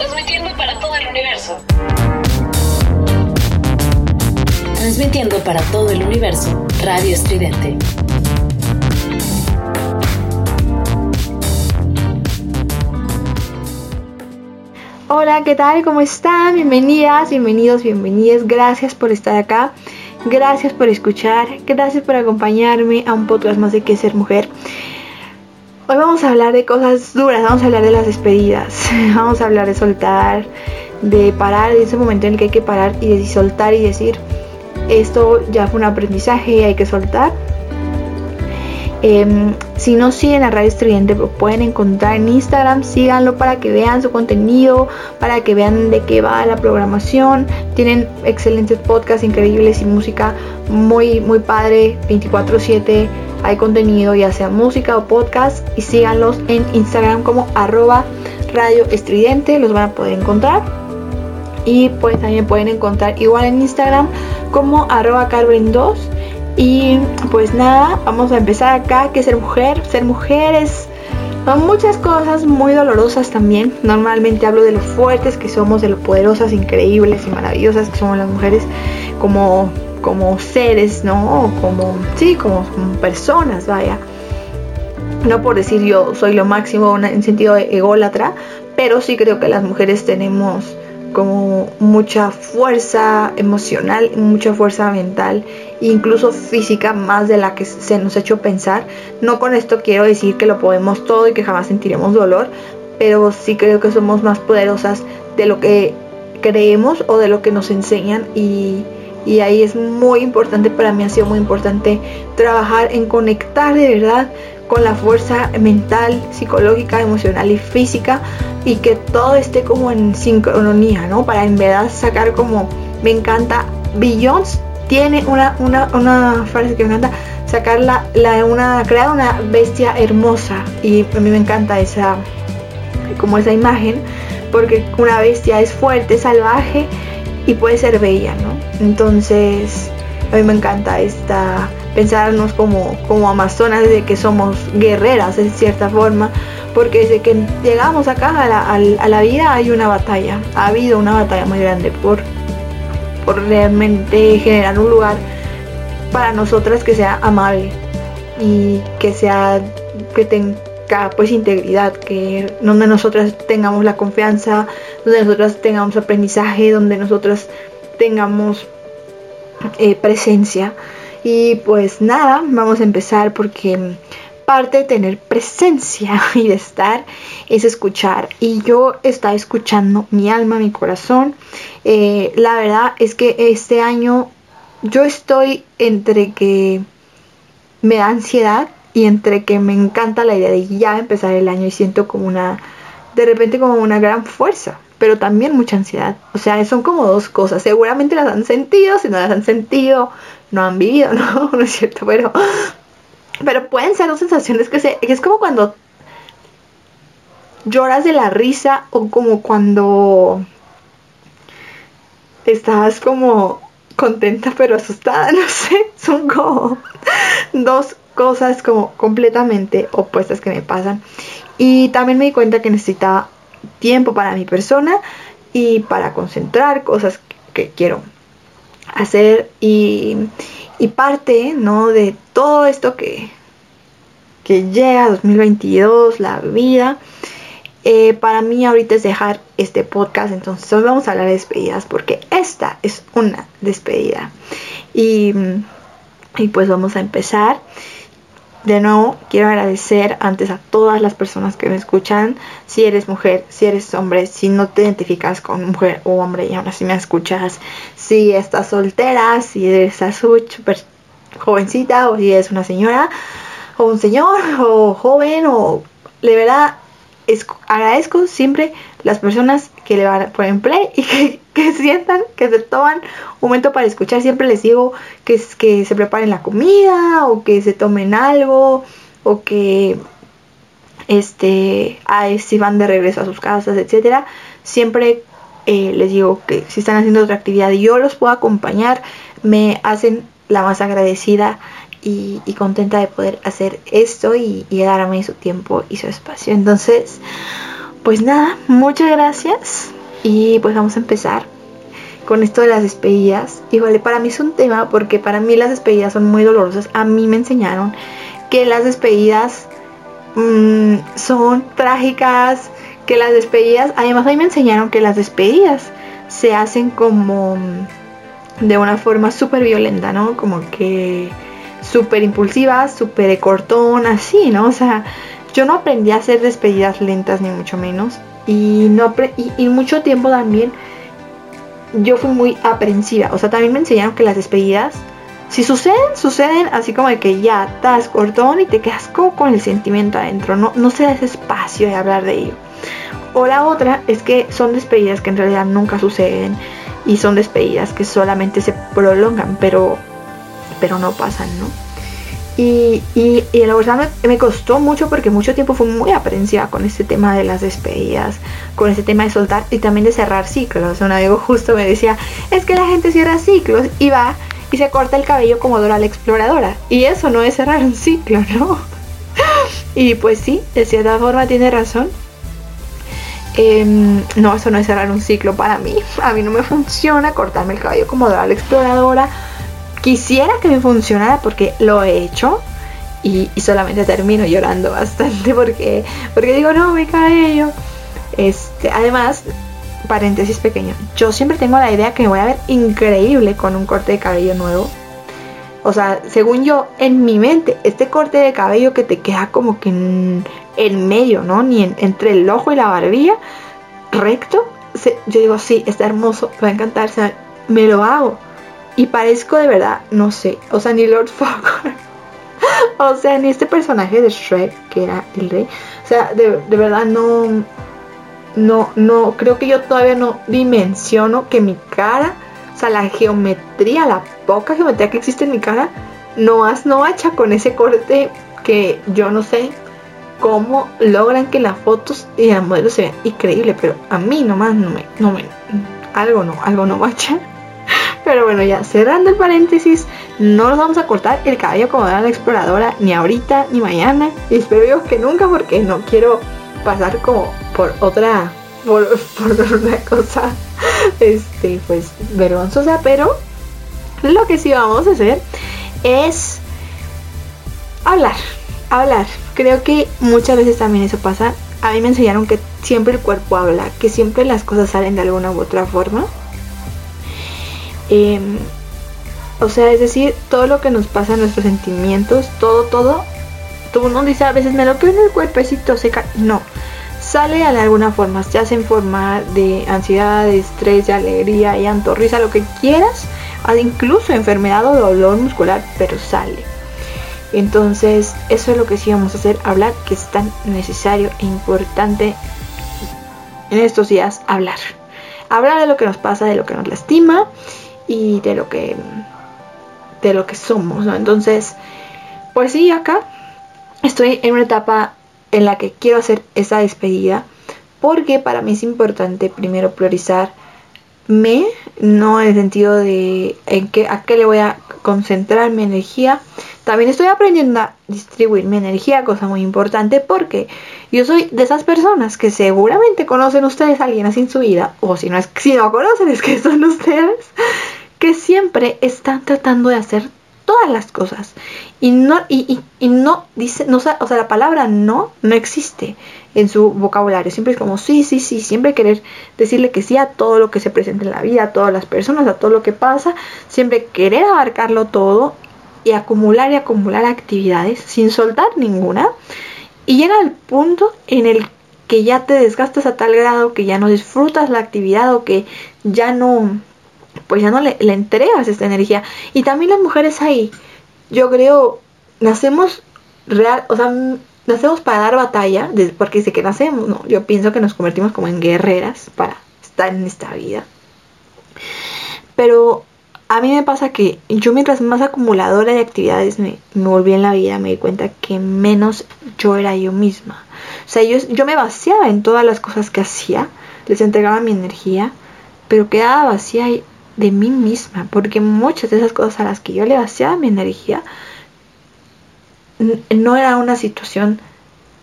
Transmitiendo para todo el universo. Transmitiendo para todo el universo, Radio Estridente. Hola, ¿qué tal? ¿Cómo están? Bienvenidas, bienvenidos, bienvenidas. Gracias por estar acá. Gracias por escuchar. Gracias por acompañarme a un podcast más de qué ser mujer. Hoy vamos a hablar de cosas duras, vamos a hablar de las despedidas, vamos a hablar de soltar, de parar, de ese momento en el que hay que parar y de soltar y decir, esto ya fue un aprendizaje y hay que soltar. Em, si no siguen a Radio Estudiante, lo pueden encontrar en Instagram, síganlo para que vean su contenido, para que vean de qué va la programación. Tienen excelentes podcasts increíbles y música muy, muy padre, 24/7 hay contenido, ya sea música o podcast, y síganlos en Instagram como arroba radio estridente, los van a poder encontrar. Y pues también pueden encontrar igual en Instagram como arroba carmen2. Y pues nada, vamos a empezar acá, que ser mujer, ser mujer es... Son muchas cosas muy dolorosas también. Normalmente hablo de lo fuertes que somos, de lo poderosas, increíbles y maravillosas que somos las mujeres, como como seres, ¿no? Como, sí, como, personas, vaya. No por decir yo soy lo máximo en sentido ególatra, pero sí creo que las mujeres tenemos como mucha fuerza emocional, mucha fuerza mental, incluso física, más de la que se nos ha hecho pensar. No con esto quiero decir que lo podemos todo y que jamás sentiremos dolor, pero sí creo que somos más poderosas de lo que creemos o de lo que nos enseñan y, y ahí es muy importante, para mí ha sido muy importante trabajar en conectar de verdad con la fuerza mental, psicológica, emocional y física y que todo esté como en sincronía, ¿no? Para en verdad sacar como, me encanta, Beyoncé tiene una, una, frase que me encanta, sacar la, una, crear una bestia hermosa y a mí me encanta esa, como esa imagen, porque una bestia es fuerte, salvaje y puede ser bella, ¿no? Entonces, a mí me encanta esta pensarnos como, como amazonas de que somos guerreras en cierta forma, porque desde que llegamos acá a la, a la vida hay una batalla, ha habido una batalla muy grande por, por realmente generar un lugar para nosotras que sea amable y que sea que tenga pues integridad, que donde nosotras tengamos la confianza, donde nosotras tengamos aprendizaje, donde nosotras tengamos eh, presencia. Y pues nada, vamos a empezar porque parte de tener presencia y de estar es escuchar. Y yo estaba escuchando mi alma, mi corazón. Eh, la verdad es que este año yo estoy entre que me da ansiedad y entre que me encanta la idea de ya empezar el año y siento como una, de repente como una gran fuerza, pero también mucha ansiedad. O sea, son como dos cosas. Seguramente las han sentido, si no las han sentido, no han vivido, ¿no? No es cierto, pero, pero pueden ser dos sensaciones que, se, que es como cuando lloras de la risa o como cuando estás como contenta pero asustada, no sé, son como dos cosas como completamente opuestas que me pasan. Y también me di cuenta que necesitaba tiempo para mi persona y para concentrar cosas que quiero hacer y, parte ¿no? de todo esto que, que llega 2022, la vida. Eh, para mí ahorita es dejar este podcast, entonces hoy vamos a hablar de despedidas porque esta es una despedida. Y, y pues vamos a empezar. De nuevo, quiero agradecer antes a todas las personas que me escuchan. Si eres mujer, si eres hombre, si no te identificas con mujer o hombre y aún así me escuchas. Si estás soltera, si eres súper jovencita o si eres una señora o un señor o joven o de verdad agradezco siempre las personas que le van a poner play y que, sientan que se toman un momento para escuchar. Siempre les digo que, que se preparen la comida o que se tomen algo o que este si van de regreso a sus casas, etcétera. Siempre eh, les digo que si están haciendo otra actividad y yo los puedo acompañar, me hacen la más agradecida y, contenta de poder hacer esto y, y, darme su tiempo y su espacio. Entonces, pues nada, muchas gracias y pues vamos a empezar con esto de las despedidas. Igual para mí es un tema porque para mí las despedidas son muy dolorosas. A mí me enseñaron que las despedidas mmm, son trágicas, que las despedidas, además a mí me enseñaron que las despedidas se hacen como de una forma súper violenta, ¿no? Como que súper impulsivas, súper de cortón, así, ¿no? O sea, yo no aprendí a hacer despedidas lentas ni mucho menos. Y, no y, mucho tiempo también yo fui muy aprensiva. O sea, también me enseñaron que las despedidas, si suceden, suceden así como de que ya estás cortón y te quedas como con el sentimiento adentro. No, no se da ese espacio de hablar de ello. O la otra es que son despedidas que en realidad nunca suceden y son despedidas que solamente se prolongan, pero, pero no pasan, ¿no? Y, y, y la verdad me, costó mucho porque mucho tiempo fui muy aprensiva con este tema de las despedidas, con este tema de soltar y también de cerrar ciclos. Un amigo justo me decía, es que la gente cierra ciclos y va y se corta el cabello como Dora la exploradora. Y eso no es cerrar un ciclo, ¿no? y pues sí, de cierta forma tiene razón. Eh, no, eso no es cerrar un ciclo para mí. A mí no me funciona cortarme el cabello como Dora la exploradora. Quisiera que me funcionara porque lo he hecho y, solamente termino llorando bastante porque, porque digo, no, mi cabello. Este, además, paréntesis pequeño, yo siempre tengo la idea que me voy a ver increíble con un corte de cabello nuevo. O sea, según yo, en mi mente, este corte de cabello que te queda como que en, medio, ¿no? Ni en, entre el ojo y la barbilla, recto, yo digo, sí, está hermoso, va a encantar, o sea, me lo hago. Y parezco de verdad, no sé, o sea, ni Lord Farquaad, o sea, ni este personaje de Shrek, que era el rey, o sea, de, de verdad no, no, no, creo que yo todavía no dimensiono que mi cara, o sea, la geometría, la poca geometría que existe en mi cara, no, no hacha con ese corte que yo no sé cómo logran que las fotos y las modelos se vean increíble, pero a mí nomás no me, no me, algo no, algo no macha. Pero bueno, ya cerrando el paréntesis, no nos vamos a cortar el cabello como era la exploradora, ni ahorita, ni mañana. Y espero yo que nunca, porque no quiero pasar como por otra, por, por una cosa, este, pues vergonzosa. Pero lo que sí vamos a hacer es hablar, hablar. Creo que muchas veces también eso pasa. A mí me enseñaron que siempre el cuerpo habla, que siempre las cosas salen de alguna u otra forma. Eh, o sea, es decir, todo lo que nos pasa, nuestros sentimientos, todo, todo, todo uno dice a veces me lo en el cuerpecito seca. No, sale de alguna forma, ya sea en forma de ansiedad, de estrés, de alegría, llanto, risa, lo que quieras, incluso enfermedad o dolor muscular, pero sale. Entonces, eso es lo que sí vamos a hacer, hablar, que es tan necesario e importante en estos días, hablar. Hablar de lo que nos pasa, de lo que nos lastima y de lo que de lo que somos, ¿no? Entonces, pues sí, acá estoy en una etapa en la que quiero hacer esa despedida porque para mí es importante primero priorizar me, no en el sentido de en qué, a qué le voy a concentrar mi energía. También estoy aprendiendo a distribuir mi energía, cosa muy importante, porque yo soy de esas personas que seguramente conocen ustedes a alguien así en su vida, o si no es si no conocen es que son ustedes, que siempre están tratando de hacer todas las cosas. Y no y, y, y no dice no o sea la palabra no no existe en su vocabulario. Siempre es como sí sí sí siempre querer decirle que sí a todo lo que se presenta en la vida a todas las personas a todo lo que pasa. Siempre querer abarcarlo todo y acumular y acumular actividades sin soltar ninguna. Y llega al punto en el que ya te desgastas a tal grado que ya no disfrutas la actividad o que ya no pues ya no le, le entregas esta energía. Y también las mujeres ahí, yo creo, nacemos real, o sea, nacemos para dar batalla, porque dice que nacemos, no, yo pienso que nos convertimos como en guerreras para estar en esta vida. Pero a mí me pasa que yo mientras más acumuladora de actividades me, me volví en la vida, me di cuenta que menos yo era yo misma. O sea, yo, yo me vaciaba en todas las cosas que hacía, les entregaba mi energía, pero quedaba vacía y de mí misma, porque muchas de esas cosas a las que yo le vaciaba mi energía no era una situación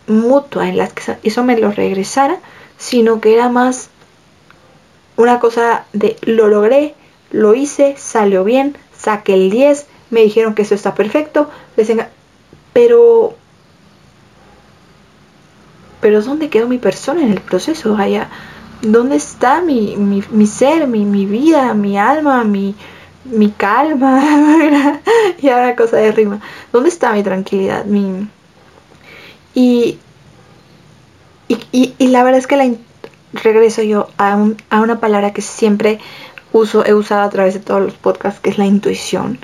mutua en la que eso me lo regresara, sino que era más una cosa de lo logré, lo hice, salió bien, saqué el 10, me dijeron que eso está perfecto, pero pero ¿dónde quedó mi persona en el proceso? Allá, ¿dónde está mi, mi, ser, mi, mi, vida, mi alma, mi, mi calma? y ahora cosa de rima. ¿Dónde está mi tranquilidad? Mi... Y, y, y, la verdad es que la regreso yo a, a una palabra que siempre uso, he usado a través de todos los podcasts, que es la intuición.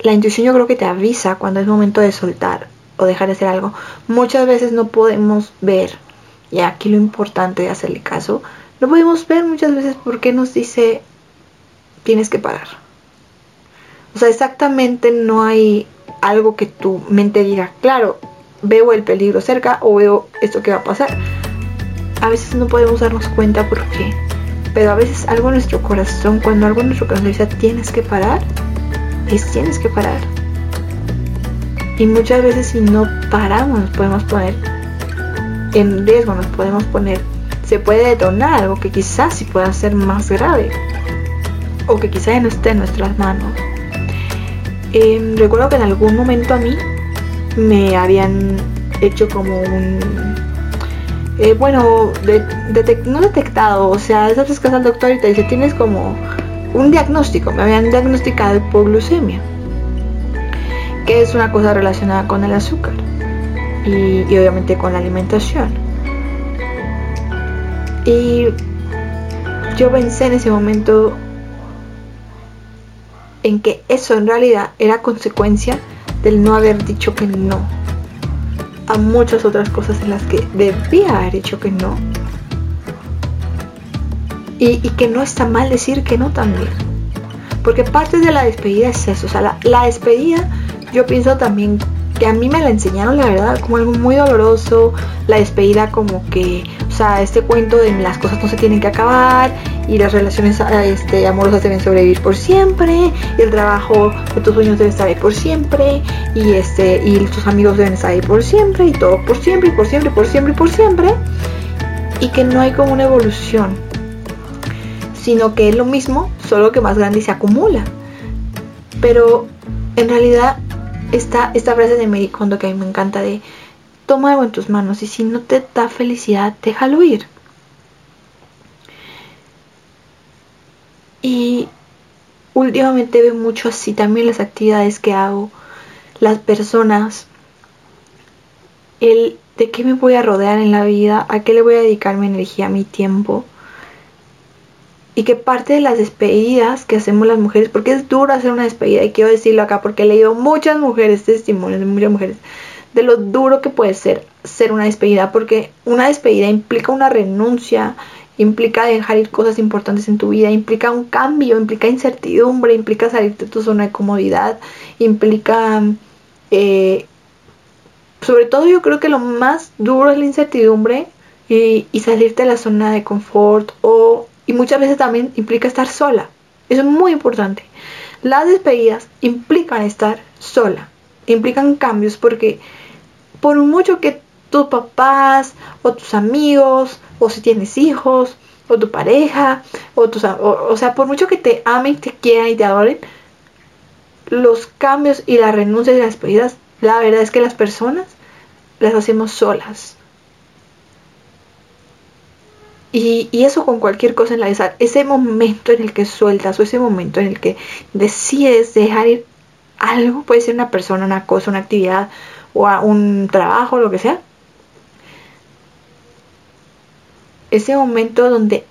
La intuición yo creo que te avisa cuando es momento de soltar o dejar de hacer algo. Muchas veces no podemos ver, y aquí lo importante es hacerle caso, no podemos ver muchas veces por qué nos dice tienes que parar. O sea, exactamente no hay algo que tu mente diga, claro, veo el peligro cerca o veo esto que va a pasar. A veces no podemos darnos cuenta por qué. Pero a veces algo en nuestro corazón, cuando algo en nuestro corazón dice tienes que parar, es tienes que parar. Y muchas veces si no paramos nos podemos poner en riesgo, nos podemos poner, se puede detonar algo que quizás sí pueda ser más grave o que quizás no esté en nuestras manos. Em, recuerdo que en algún momento a mí me habían hecho como un... Eh, bueno, no detectado, o sea, veces que al doctor y te dice, tienes como un diagnóstico, me habían diagnosticado por glucemia que es una cosa relacionada con el azúcar y, obviamente con la alimentación. Y yo pensé en ese momento en que eso en realidad era consecuencia del no haber dicho que no a muchas otras cosas en las que debía haber dicho que no. Y, que no está mal decir que no también. Porque parte de la despedida es eso. O sea, la despedida yo pienso también a mí me la enseñaron, la verdad, como algo muy doloroso, la despedida como que, o sea, este cuento de las cosas no se tienen que acabar y las relaciones este, amorosas deben sobrevivir por siempre y el trabajo de tus sueños debe estar ahí por siempre y este y tus amigos deben estar ahí por siempre y todo por siempre y por siempre y por siempre y por siempre y que no hay como una evolución sino que es lo mismo solo que más grande y se acumula. Pero en realidad esta, esta frase de Mary Kondo que a mí me encanta de toma algo en tus manos y si no te da felicidad, déjalo ir. Y últimamente veo mucho así también las actividades que hago, las personas, el de qué me voy a rodear en la vida, a qué le voy a dedicar mi energía, mi tiempo y que parte de las despedidas que hacemos las mujeres, porque es duro hacer una despedida, y quiero decirlo acá porque he leído muchas mujeres, testimonios de muchas mujeres, de lo duro que puede ser ser una despedida, porque una despedida implica una renuncia, implica dejar ir cosas importantes en tu vida, implica un cambio, implica incertidumbre, implica salirte de tu zona de comodidad, implica... Eh, sobre todo yo creo que lo más duro es la incertidumbre y, y salirte de la zona de confort o y muchas veces también implica estar sola. Eso es muy importante. Las despedidas implican estar sola, implican cambios porque por mucho que tus papás o tus amigos o si tienes hijos o tu pareja o, tus, o, sea, por mucho que te amen, te quieran y te adoren, los cambios y las renuncias y las despedidas, la verdad es que las personas las hacemos solas. Y, eso con cualquier cosa en la vida. Ese momento en el que sueltas o ese momento en el que decides dejar ir algo, puede ser una persona, una cosa, una actividad o un trabajo, lo que sea. Ese momento donde,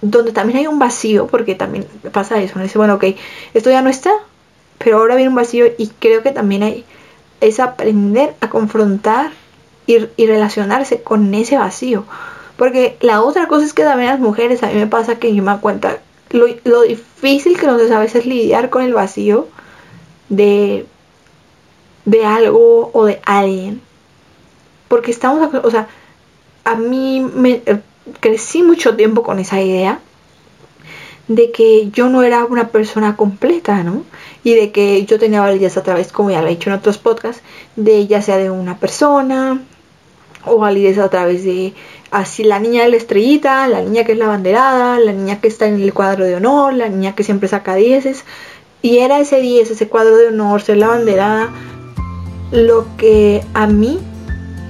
donde también hay un vacío, porque también pasa eso, bueno, ok, esto ya no está, pero ahora viene un vacío y creo que también hay, es aprender a confrontar y, y relacionarse con ese vacío porque la otra cosa es que también las mujeres, a mí me pasa que yo me cuenta lo, lo difícil que nos es a veces lidiar con el vacío de, de algo o de alguien. Porque estamos, o sea, a mí me eh, crecí mucho tiempo con esa idea de que yo no era una persona completa, ¿no? Y de que yo tenía validez a través, como ya lo he dicho en otros podcasts, de ya sea de una persona, o validez a través de así la niña de la estrellita, la niña que es la banderada, la niña que está en el cuadro de honor, la niña que siempre saca dieces. Y era ese 10, ese cuadro de honor, ser la banderada, lo que a mí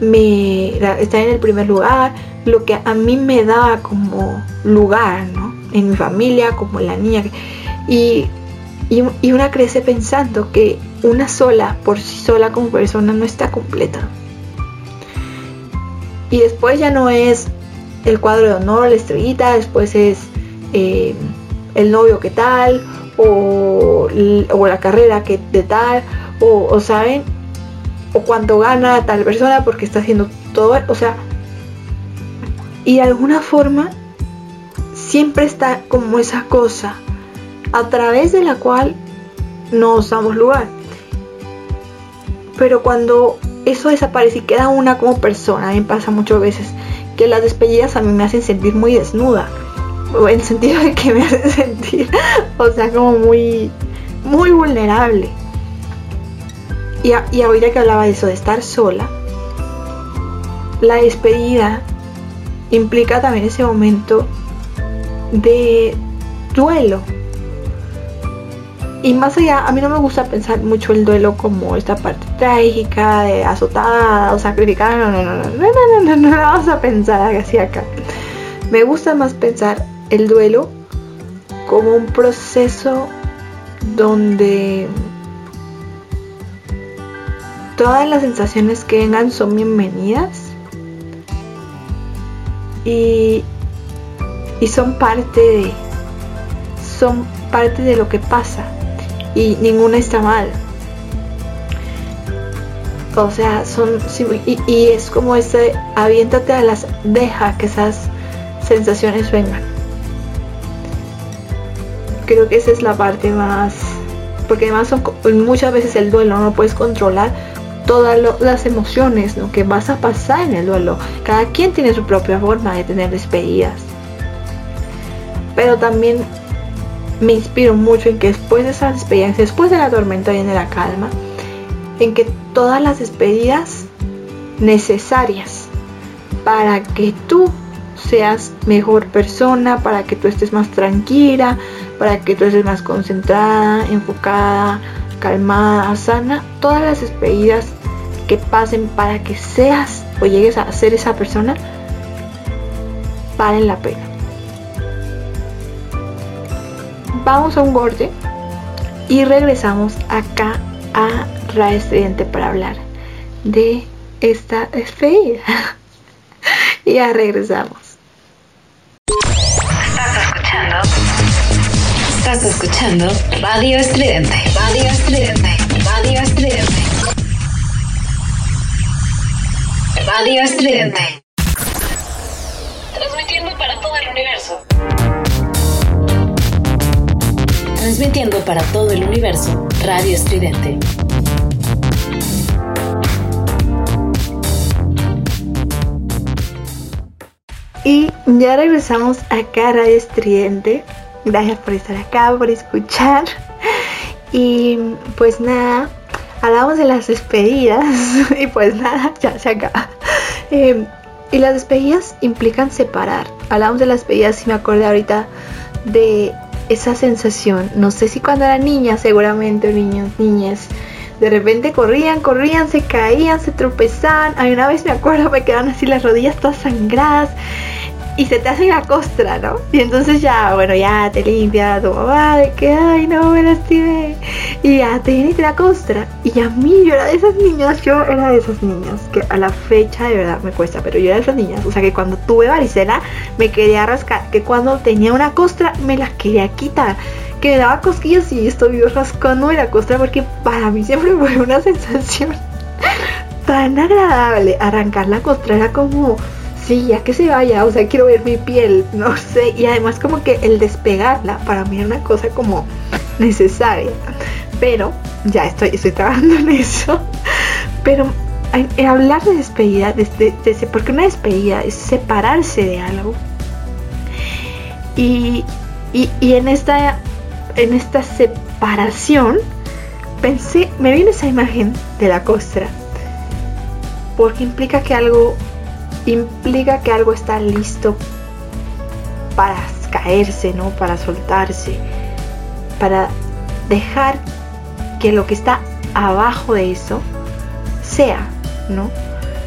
me está en el primer lugar, lo que a mí me daba como lugar, ¿no? En mi familia, como la niña. Y, y una crece pensando que una sola, por sí sola como persona, no está completa. Y después ya no es el cuadro de honor, la estrellita, después es eh, el novio que tal, o, o, la carrera que de tal, o, o saben, o cuánto gana tal persona porque está haciendo todo, o sea, y de alguna forma siempre está como esa cosa a través de la cual nos damos lugar. Pero cuando eso desaparece y queda una como persona, a mí me pasa muchas veces que las despedidas a mí me hacen sentir muy desnuda. En el sentido de que me hacen sentir, o sea, como muy, muy vulnerable. Y, y ahorita que hablaba de eso, de estar sola, la despedida implica también ese momento de duelo, y más allá, a mí no me gusta pensar mucho el duelo como esta parte trágica, de azotada o sacrificada. No, no, no, no, no, no, no, no, no, vamos a pensar así acá. Me gusta más pensar el duelo como un proceso donde todas las sensaciones que vengan son bienvenidas y, y son parte de son parte de lo que pasa y ninguna está mal. O sea, son y, es como ese aviéntate a las deja que esas sensaciones vengan. Creo que esa es la parte más porque además son, muchas veces el duelo no puedes controlar todas las emociones ¿no? que vas a pasar en el duelo. Cada quien tiene su propia forma de tener despedidas. Pero también me inspiro mucho en que después de esas despedidas, después de la tormenta viene la calma, en que todas las despedidas necesarias para que tú seas mejor persona, para que tú estés más tranquila, para que tú estés más concentrada, enfocada, calmada, sana, todas las despedidas que pasen para que seas o llegues a ser esa persona valen la pena vamos a un corte y regresamos acá a Ra Estudiante para hablar de esta despedida. ya regresamos. Estás escuchando. Estás escuchando Radio Estridente. Radio Estridente. Radio Estridente. Radio Estridente. Transmitiendo para todo el universo. Transmitiendo para todo el universo, Radio Estridente. Y ya regresamos acá a Radio Estridente. Gracias por estar acá, por escuchar. Y pues nada, hablamos de las despedidas. Y pues nada, ya se acaba. Eh, y las despedidas implican separar. Hablamos de las despedidas y me acordé ahorita de esa sensación. No sé si cuando era niña, seguramente, niños, niñas, de repente corrían, corrían, se caían, se tropezaban. A una vez me acuerdo, me quedaban así las rodillas todas sangradas y se te hace la costra, ¿no? Y entonces ya, bueno, ya te limpia tu mamá de que, ay, no, me lastimé. Y ya te viene la costra. Y a mí, yo era de esas niñas, yo era de esas niñas, que a la fecha de verdad me cuesta, pero yo era de esas niñas. O sea, que cuando tuve varicela me quería rascar, que cuando tenía una costra me la quería quitar. Que me daba cosquillas y estoy rascando de la costra porque para mí siempre fue una sensación tan agradable. Arrancar la costra era como sí, ya que se vaya, o sea, quiero ver mi piel, no sé, y además como que el despegarla para mí es una cosa como necesaria, pero ya estoy, estoy trabajando en eso, pero en, hablar de despedida, de, porque una despedida es separarse de algo, y, y, y en, esta, en esta separación, pensé, me viene esa imagen de la costra, porque implica que algo implica que algo está listo para caerse, ¿no? Para soltarse, para dejar que lo que está abajo de eso sea, ¿no?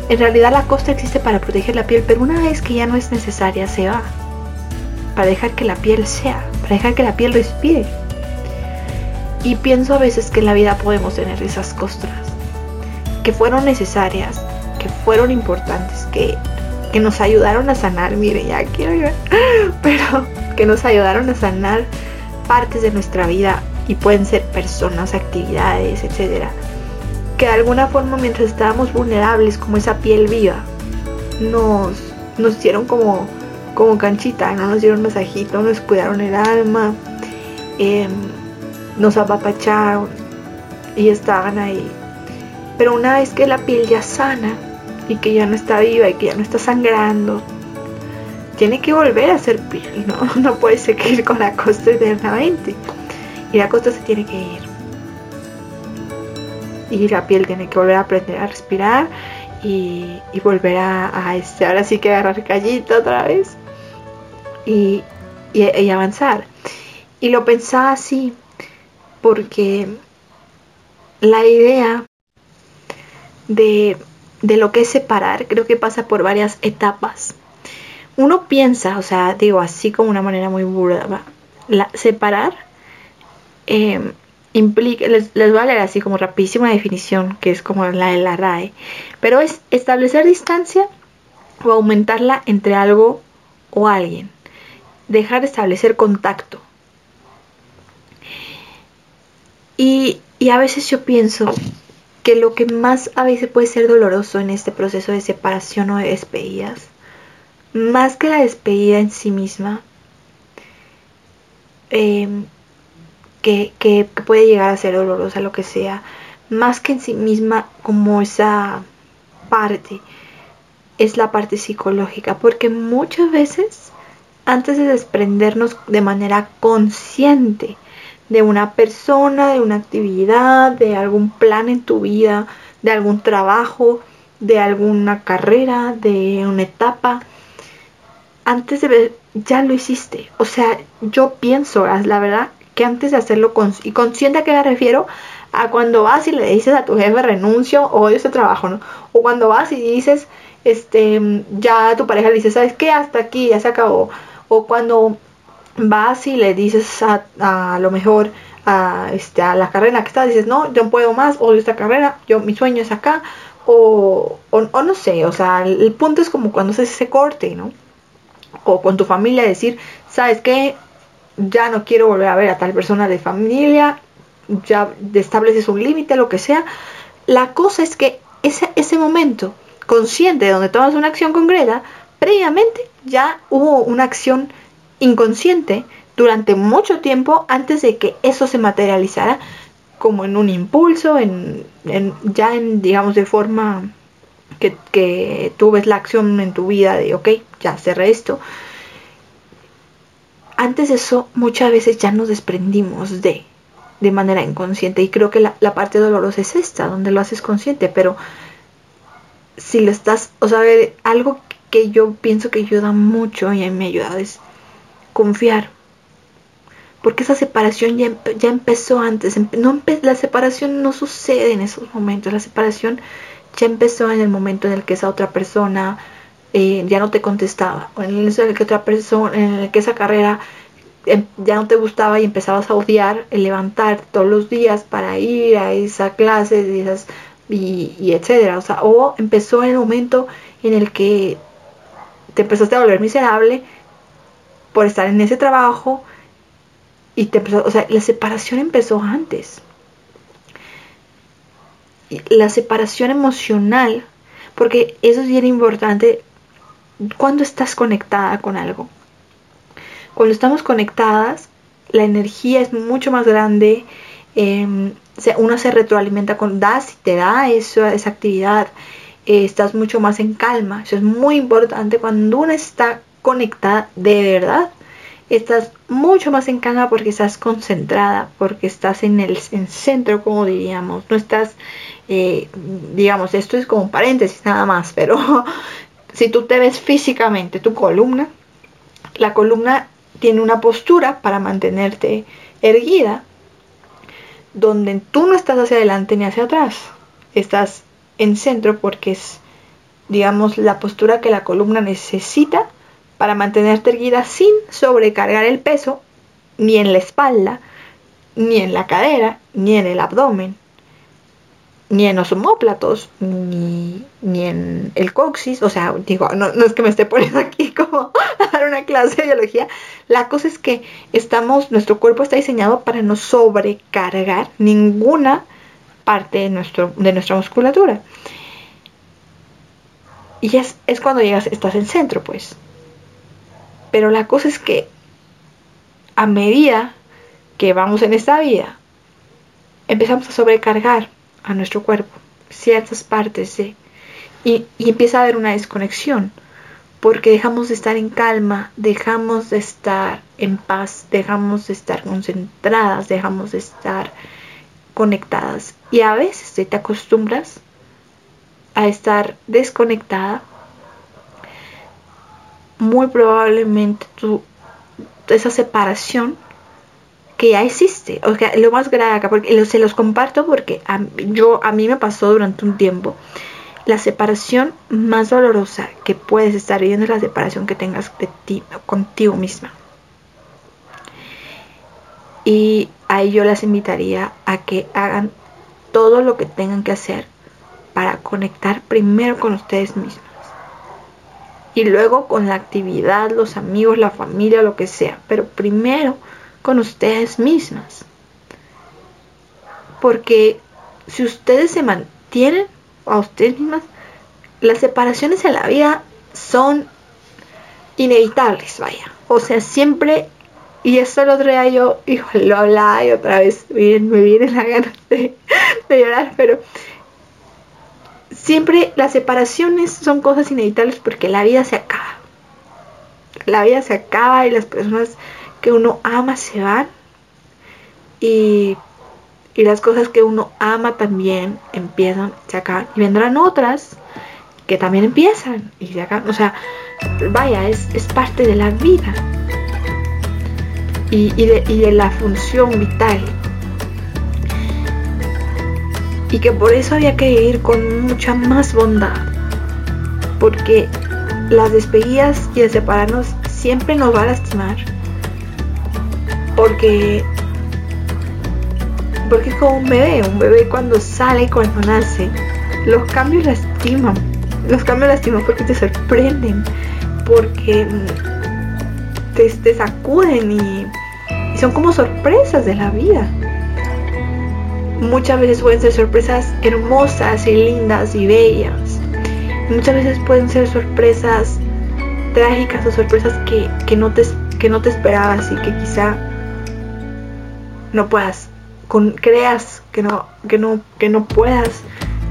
En realidad la costa existe para proteger la piel, pero una vez que ya no es necesaria, se va. Para dejar que la piel sea, para dejar que la piel respire. Y pienso a veces que en la vida podemos tener esas costras, que fueron necesarias, que fueron importantes, que, que nos ayudaron a sanar, mire, ya quiero ir, pero que nos ayudaron a sanar partes de nuestra vida y pueden ser personas, actividades, etcétera que de alguna forma mientras estábamos vulnerables como esa piel viva, nos, nos hicieron como, como canchita, ¿no? nos dieron masajito, nos cuidaron el alma, em, nos apapacharon y estaban ahí. Pero una vez que la piel ya sana y que ya no está viva y que ya no está sangrando, tiene que volver a ser piel, ¿no? No puede seguir con la costa eternamente. Y la costa se tiene que ir y la piel tiene que volver a aprender a respirar y, volver a, este, ahora sí que agarrar callito otra vez y, avanzar. Y lo pensaba así porque la idea de, de lo que es separar creo que pasa por varias etapas. Uno piensa, o sea, digo así como una manera muy burda, la, separar eh, implica, les, les, voy a leer así como rapidísima definición, que es como la de la RAE, pero es establecer distancia o aumentarla entre algo o alguien, dejar de establecer contacto. Y a veces yo pienso que lo que más a veces puede ser doloroso en este proceso de separación o de despedidas, más que la despedida en sí misma, eh, que, puede llegar a ser dolorosa, lo que sea, más que en sí misma como esa parte, es la parte psicológica, porque muchas veces antes de desprendernos de manera consciente de una persona, de una actividad, de algún plan en tu vida, de algún trabajo, de alguna carrera, de una etapa, antes de ver, ya lo hiciste. O sea, yo pienso, la verdad, antes de hacerlo, y consciente a qué me refiero, a cuando vas y le dices a tu jefe renuncio o odio ese trabajo, ¿no? O cuando vas y dices, este, ya a tu pareja le dices, ¿sabes qué? Hasta aquí, ya se acabó. O cuando vas y le dices a, lo mejor a, este, a la carrera que estás, dices, no, yo no puedo más, odio esta carrera, yo, mi sueño es acá. O, o, no sé, o sea, el, punto es como cuando se ese corte, ¿no? O con tu familia decir, ¿sabes qué? ya no quiero volver a ver a tal persona de familia, ya estableces un límite, lo que sea. La cosa es que ese, ese momento consciente donde tomas una acción concreta, previamente ya hubo una acción inconsciente durante mucho tiempo antes de que eso se materializara como en un impulso, en, ya en, digamos, de forma que, que tú ves la acción en tu vida de, ok, ya cerré esto, antes de eso muchas veces ya nos desprendimos de, de manera inconsciente. Y creo que la, parte dolorosa es esta, donde lo haces consciente, pero si lo estás, o sea, algo que yo pienso que ayuda mucho y a mí me ayuda es confiar. Porque esa separación ya, ya empezó antes. No la separación no sucede en esos momentos. La separación ya empezó en el momento en el que esa otra persona eh, ya no te contestaba, o en el que otra persona, en el que esa carrera em, ya no te gustaba y empezabas a odiar el levantar todos los días para ir a esa clase y, esas, y, etcétera. O, sea, o empezó en el momento en el que te empezaste a volver miserable por estar en ese trabajo y te empezó, o sea, la separación empezó antes. La separación emocional, porque eso es bien importante cuando estás conectada con algo. Cuando estamos conectadas, la energía es mucho más grande, eh, uno se retroalimenta con das y te da eso, esa actividad, eh, estás mucho más en calma. Eso es muy importante cuando uno está conectada de verdad. Estás mucho más en calma porque estás concentrada, porque estás en el centro, como diríamos. No estás, eh, digamos, esto es como un paréntesis nada más, pero si tú te ves físicamente tu columna, la columna tiene una postura para mantenerte erguida, donde tú no estás hacia adelante ni hacia atrás, estás en centro porque es, digamos, la postura que la columna necesita para mantenerte erguida sin sobrecargar el peso ni en la espalda, ni en la cadera, ni en el abdomen, ni en los homóplatos, ni, ni en el coxis. O sea, digo, no, no, es que me esté poniendo aquí como a dar una clase de biología. La cosa es que estamos, nuestro cuerpo está diseñado para no sobrecargar ninguna parte de, nuestro, de nuestra musculatura. Y es, es cuando llegas, estás en centro, pues. Pero la cosa es que a medida que vamos en esta vida, empezamos a sobrecargar a nuestro cuerpo ciertas partes y, y empieza a haber una desconexión porque dejamos de estar en calma, dejamos de estar en paz, dejamos de estar concentradas, dejamos de estar conectadas. Y a veces te acostumbras a estar desconectada, muy probablemente tu, esa separación que ya existe. O sea, lo más grave acá, porque se los comparto porque a, yo, a mí me pasó durante un tiempo. La separación más dolorosa que puedes estar viviendo es la separación que tengas de ti, contigo misma. Y ahí yo las invitaría a que hagan todo lo que tengan que hacer para conectar primero con ustedes mismos. Y luego con la actividad, los amigos, la familia, lo que sea. Pero primero con ustedes mismas. Porque si ustedes se mantienen a ustedes mismas, las separaciones en la vida son inevitables, vaya. O sea, siempre, y eso el otro día yo, híjole, lo hablaba y otra vez me viene la gana de, de llorar, pero siempre las separaciones son cosas inevitables porque la vida se acaba. La vida se acaba y las personas que uno ama se van. Y, y las cosas que uno ama también empiezan, se acaban. Y vendrán otras que también empiezan y se acaban, o sea, vaya, es, es parte de la vida. Y, y, de, y de la función vital y que por eso había que ir con mucha más bondad porque las despedidas y el separarnos siempre nos va a lastimar porque porque es como un bebé, un bebé cuando sale, cuando nace, los cambios lastiman, los cambios lastiman porque te sorprenden, porque te, te sacuden y son como sorpresas de la vida. Muchas veces pueden ser sorpresas hermosas y lindas y bellas. Muchas veces pueden ser sorpresas trágicas o sorpresas que, que, no, te, que no te esperabas y que quizá no puedas, creas que no, que no, que no puedas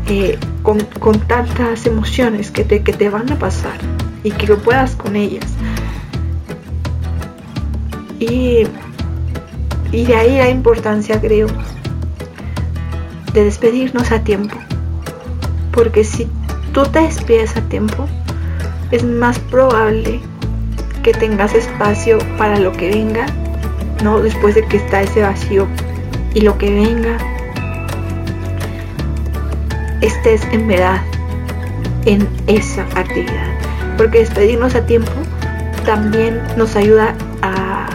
eh, con, con, tantas emociones que te, que te van a pasar y que lo puedas con ellas. Y, y de ahí la importancia, creo, de despedirnos a tiempo. Porque si tú te despides a tiempo, es más probable que tengas espacio para lo que venga ¿no? Después de que está ese vacío y lo que venga, estés en verdad en esa actividad. Porque despedirnos a tiempo también nos ayuda a,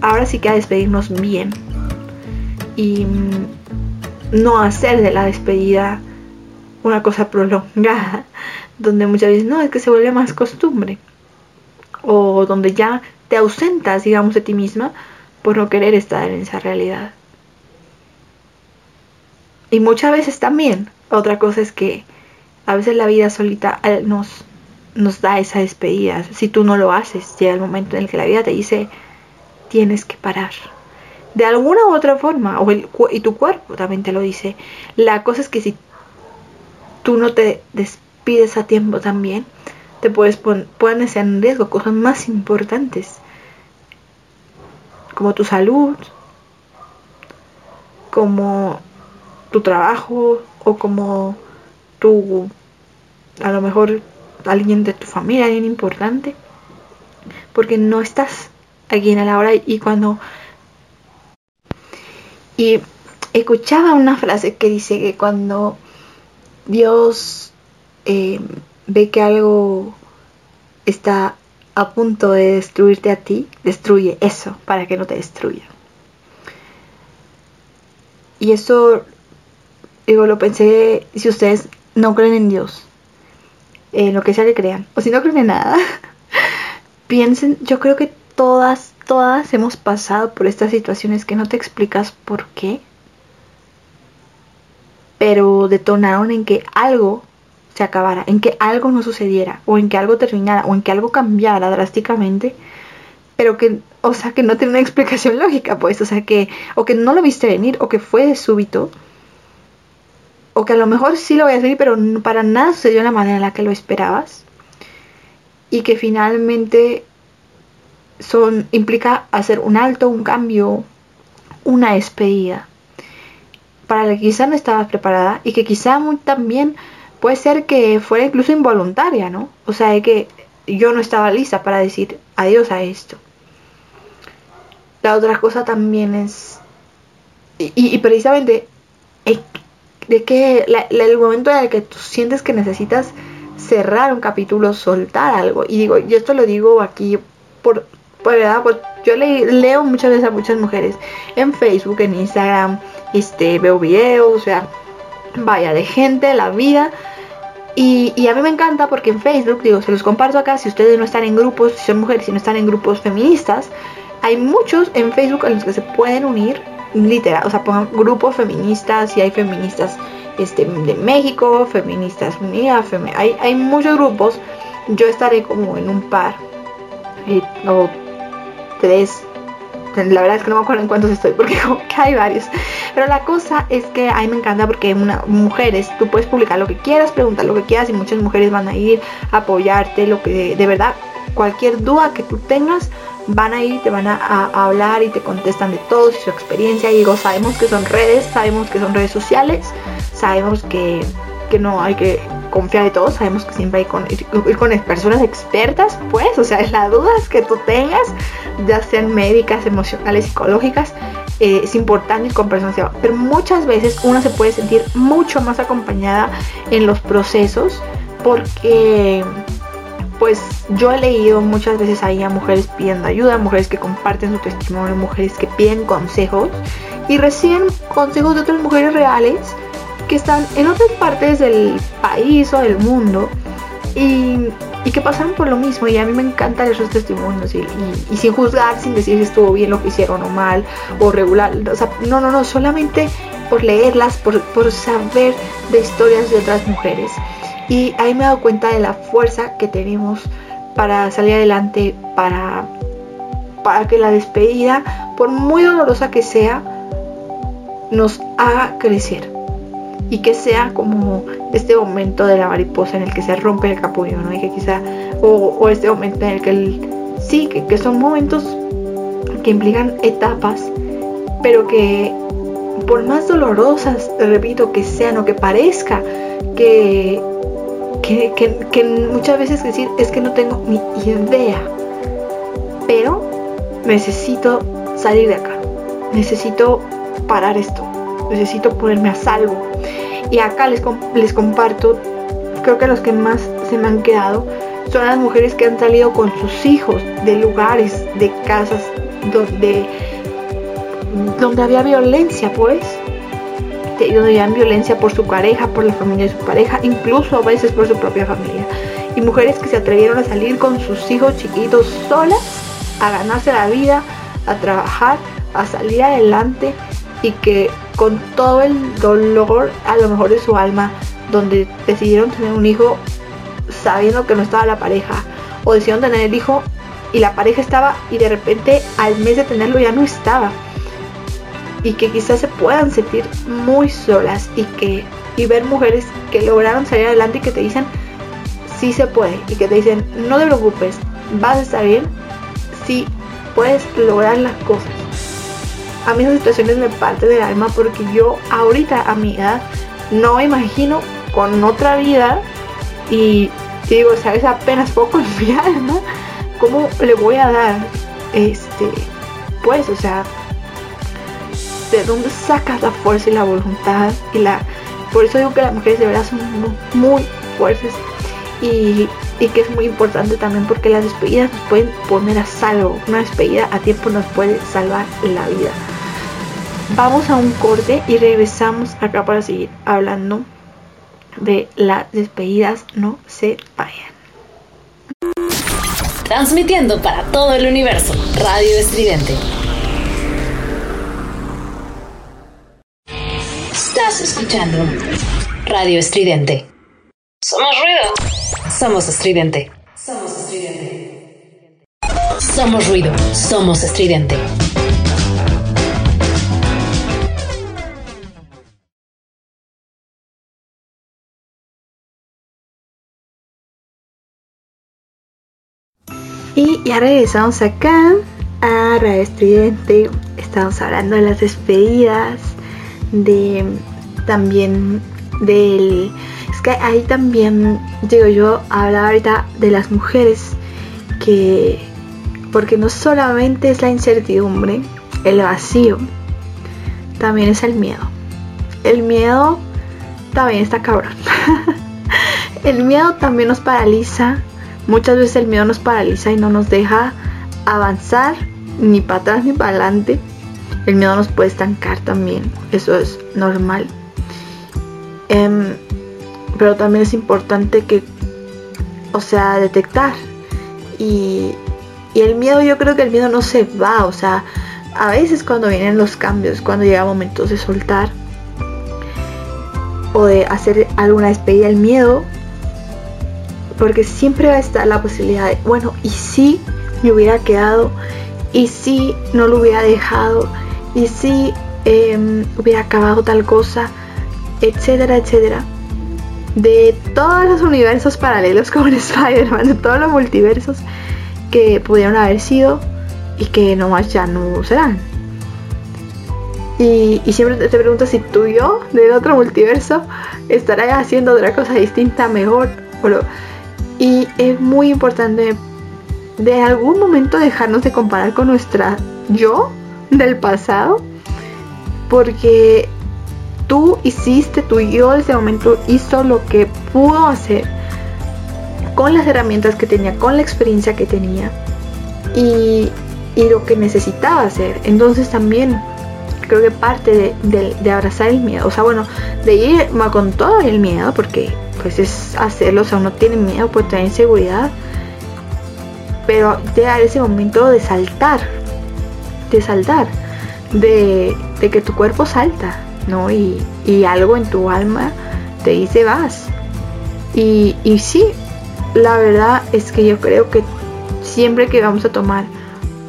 ahora sí que a despedirnos bien y no hacer de la despedida una cosa prolongada, donde muchas veces no, es que se vuelve más costumbre, o donde ya te ausentas, digamos, de ti misma por no querer estar en esa realidad. Y muchas veces también, otra cosa es que a veces la vida solita nos, nos da esa despedida. Si tú no lo haces, llega el momento en el que la vida te dice, tienes que parar. De alguna u otra forma, o el, y tu cuerpo también te lo dice. La cosa es que si tú no te despides a tiempo también, te puedes poner en riesgo cosas más importantes como tu salud, como tu trabajo o como tu, a lo mejor alguien de tu familia, alguien importante, porque no estás aquí en la hora y cuando... Y escuchaba una frase que dice que cuando Dios eh, ve que algo está a punto de destruirte a ti, destruye eso para que no te destruya. Y eso, digo, lo pensé, si ustedes no creen en Dios, en lo que sea que crean, o si no creen en nada, piensen, yo creo que todas, todas hemos pasado por estas situaciones que no te explicas por qué, pero detonaron en que algo se acabara, en que algo no sucediera, o en que algo terminara, o en que algo cambiara drásticamente, pero que, o sea, que no tiene una explicación lógica, pues, o sea, que, o que no lo viste venir, o que fue de súbito, o que a lo mejor sí lo voy a hacer, pero para nada sucedió de la manera en la que lo esperabas, y que finalmente son, implica hacer un alto, un cambio, una despedida para la que quizá no estabas preparada y que quizá también puede ser que fuera incluso involuntaria, ¿no? O sea, de que yo no estaba lista para decir adiós a esto. La otra cosa también es, y, precisamente, de que el momento en el que tú sientes que necesitas cerrar un capítulo, soltar algo, y digo, yo esto lo digo aquí por, por verdad, pues yo leo muchas veces a muchas mujeres en Facebook, en Instagram, este, veo videos, o sea, vaya, de gente, la vida. Y, y, a mí me encanta porque en Facebook, digo, se los comparto acá, si ustedes no están en grupos, si son mujeres, si no están en grupos feministas, hay muchos en Facebook en los que se pueden unir, literal, o sea, pongan grupos feministas, y hay feministas este, de México, feministas unidas, hay, hay muchos grupos, yo estaré como en un par, eh, o tres, la verdad es que no me acuerdo en cuántos estoy porque hay varios. Pero la cosa es que a mí me encanta porque una, mujeres, tú puedes publicar lo que quieras, preguntar lo que quieras y muchas mujeres van a ir a apoyarte, lo que de, verdad, cualquier duda que tú tengas, van a ir, te van a, hablar y te contestan de todo, su experiencia. Y digo, sabemos que son redes, sabemos que son redes sociales, sabemos que, que no hay que confiar de todo, sabemos que siempre hay con, ir, con personas expertas, pues, o sea, las dudas que tú tengas, ya sean médicas, emocionales, psicológicas, eh, es importante con personas, pero muchas veces uno se puede sentir mucho más acompañada en los procesos porque pues yo he leído muchas veces ahí a mujeres pidiendo ayuda, mujeres que comparten su testimonio, mujeres que piden consejos y reciben consejos de otras mujeres reales que están en otras partes del país o del mundo y, que pasaron por lo mismo y a mí me encantan esos testimonios y, sin juzgar, sin decir si estuvo bien lo que hicieron o mal o regular, o sea, no, no, no, solamente por leerlas, por, por saber de historias de otras mujeres. Y ahí me he dado cuenta de la fuerza que tenemos para salir adelante, para, para que la despedida, por muy dolorosa que sea, nos haga crecer y que sea como este momento de la mariposa en el que se rompe el capullo, ¿no? Y que quizá, o, este momento en el que el, sí, que, son momentos que implican etapas, pero que por más dolorosas, repito, que sean o que parezca, que, que, que muchas veces decir es que no tengo ni idea, pero necesito salir de acá, necesito parar esto, necesito ponerme a salvo y acá les, les comparto, creo que los que más se me han quedado son las mujeres que han salido con sus hijos de lugares, de casas donde, donde había violencia, pues. Donde había violencia por su pareja, por la familia de su pareja, incluso a veces por su propia familia. Y mujeres que se atrevieron a salir con sus hijos chiquitos solas, a ganarse la vida, a trabajar, a salir adelante y que con todo el dolor a lo mejor de su alma, donde decidieron tener un hijo sabiendo que no estaba la pareja, o decidieron tener el hijo y la pareja estaba y de repente al mes de tenerlo ya no estaba. Y que quizás se puedan sentir muy solas y que y ver mujeres que lograron salir adelante y que te dicen sí se puede y que te dicen no te preocupes, vas a estar bien, sí puedes lograr las cosas a mí esas situaciones me parte del alma porque yo ahorita a mi edad no me imagino con otra vida y, Y digo, sabes, apenas en mi alma, ¿cómo le voy a dar? Este, pues, o sea, ¿de dónde sacas la fuerza y la voluntad? Y la, por eso digo que las mujeres de verdad son muy fuertes y, y que es muy importante también porque las despedidas nos pueden poner a salvo. Una despedida a tiempo nos puede salvar la vida. Vamos a un corte y regresamos acá para seguir hablando de las despedidas. No se vayan. Transmitiendo para todo el universo, Radio Estridente. Estás escuchando Radio Estridente. Somos ruido. Somos estridente. Somos estridente. Somos ruido. Somos estridente. Y ya regresamos acá a Radio Estridente. Estamos hablando de las despedidas, de también del... Es que ahí también, digo yo, hablar ahorita de las mujeres que... Porque no solamente es la incertidumbre, el vacío, también es el miedo. El miedo también está cabrón. el miedo también nos paraliza Muchas veces el miedo nos paraliza y no nos deja avanzar ni para atrás ni para adelante. El miedo nos puede estancar también, eso es normal. Em, pero también es importante que, o sea, detectar. Y, y el miedo, yo creo que el miedo no se va, o sea, a veces cuando vienen los cambios, cuando llega momentos de soltar o de hacer alguna despedida, el miedo porque siempre va a estar la posibilidad de, bueno, ¿y si me hubiera quedado? ¿Y si no lo hubiera dejado? ¿Y si em, hubiera acabado tal cosa? Etcétera, etcétera. De todos los universos paralelos como en Spider-Man, de todos los multiversos que pudieron haber sido y que nomás ya no serán. Y, y, siempre te preguntas si tú y yo del otro multiverso estará haciendo otra cosa distinta, mejor. O lo, y es muy importante de algún momento dejarnos de comparar con nuestra yo del pasado. Porque tú hiciste, tu yo de ese momento hizo lo que pudo hacer con las herramientas que tenía, con la experiencia que tenía y, lo que necesitaba hacer. Entonces también creo que parte de, de abrazar el miedo, o sea, bueno, de ir con todo el miedo, porque pues es hacerlo, o sea, uno tiene miedo, pues tener inseguridad, pero llegar ese momento de saltar, de saltar, de, que tu cuerpo salta, ¿no? Y, algo en tu alma te dice vas. Y, y sí, la verdad es que yo creo que siempre que vamos a tomar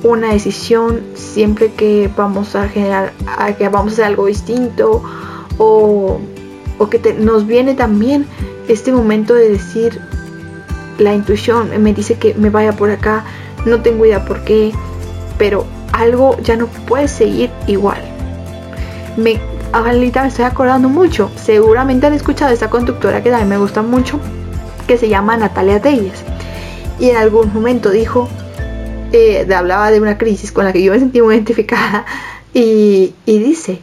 una decisión, siempre que vamos a generar, que vamos a hacer algo distinto o, o que nos viene también este momento de decir, la intuición me dice que me vaya por acá, no tengo idea por qué, pero algo ya no puede seguir igual. Me, ahorita me estoy acordando mucho, seguramente han escuchado esta conductora que también me gusta mucho, que se llama Natalia Telles. Y en algún momento dijo, eh, hablaba de una crisis con la que yo me sentí muy identificada, y dice,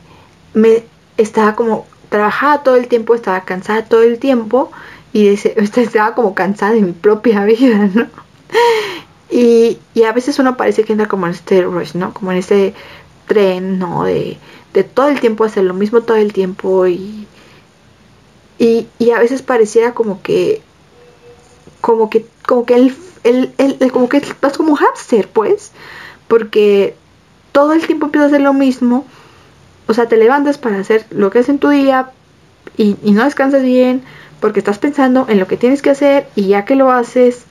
me estaba como trabajaba todo el tiempo, estaba cansada todo el tiempo y estaba como cansada de mi propia vida, ¿no? Y, a veces uno parece que entra como en este rush, ¿no? Como en este tren, ¿no? De, todo el tiempo hacer lo mismo todo el tiempo y, y, y, a veces pareciera como que como que como que el, el, el, como que estás como un pues porque todo el tiempo empiezas a hacer lo mismo o sea, te levantas para hacer lo que es en tu día y, no descansas bien porque estás pensando en lo que tienes que hacer y ya que lo haces,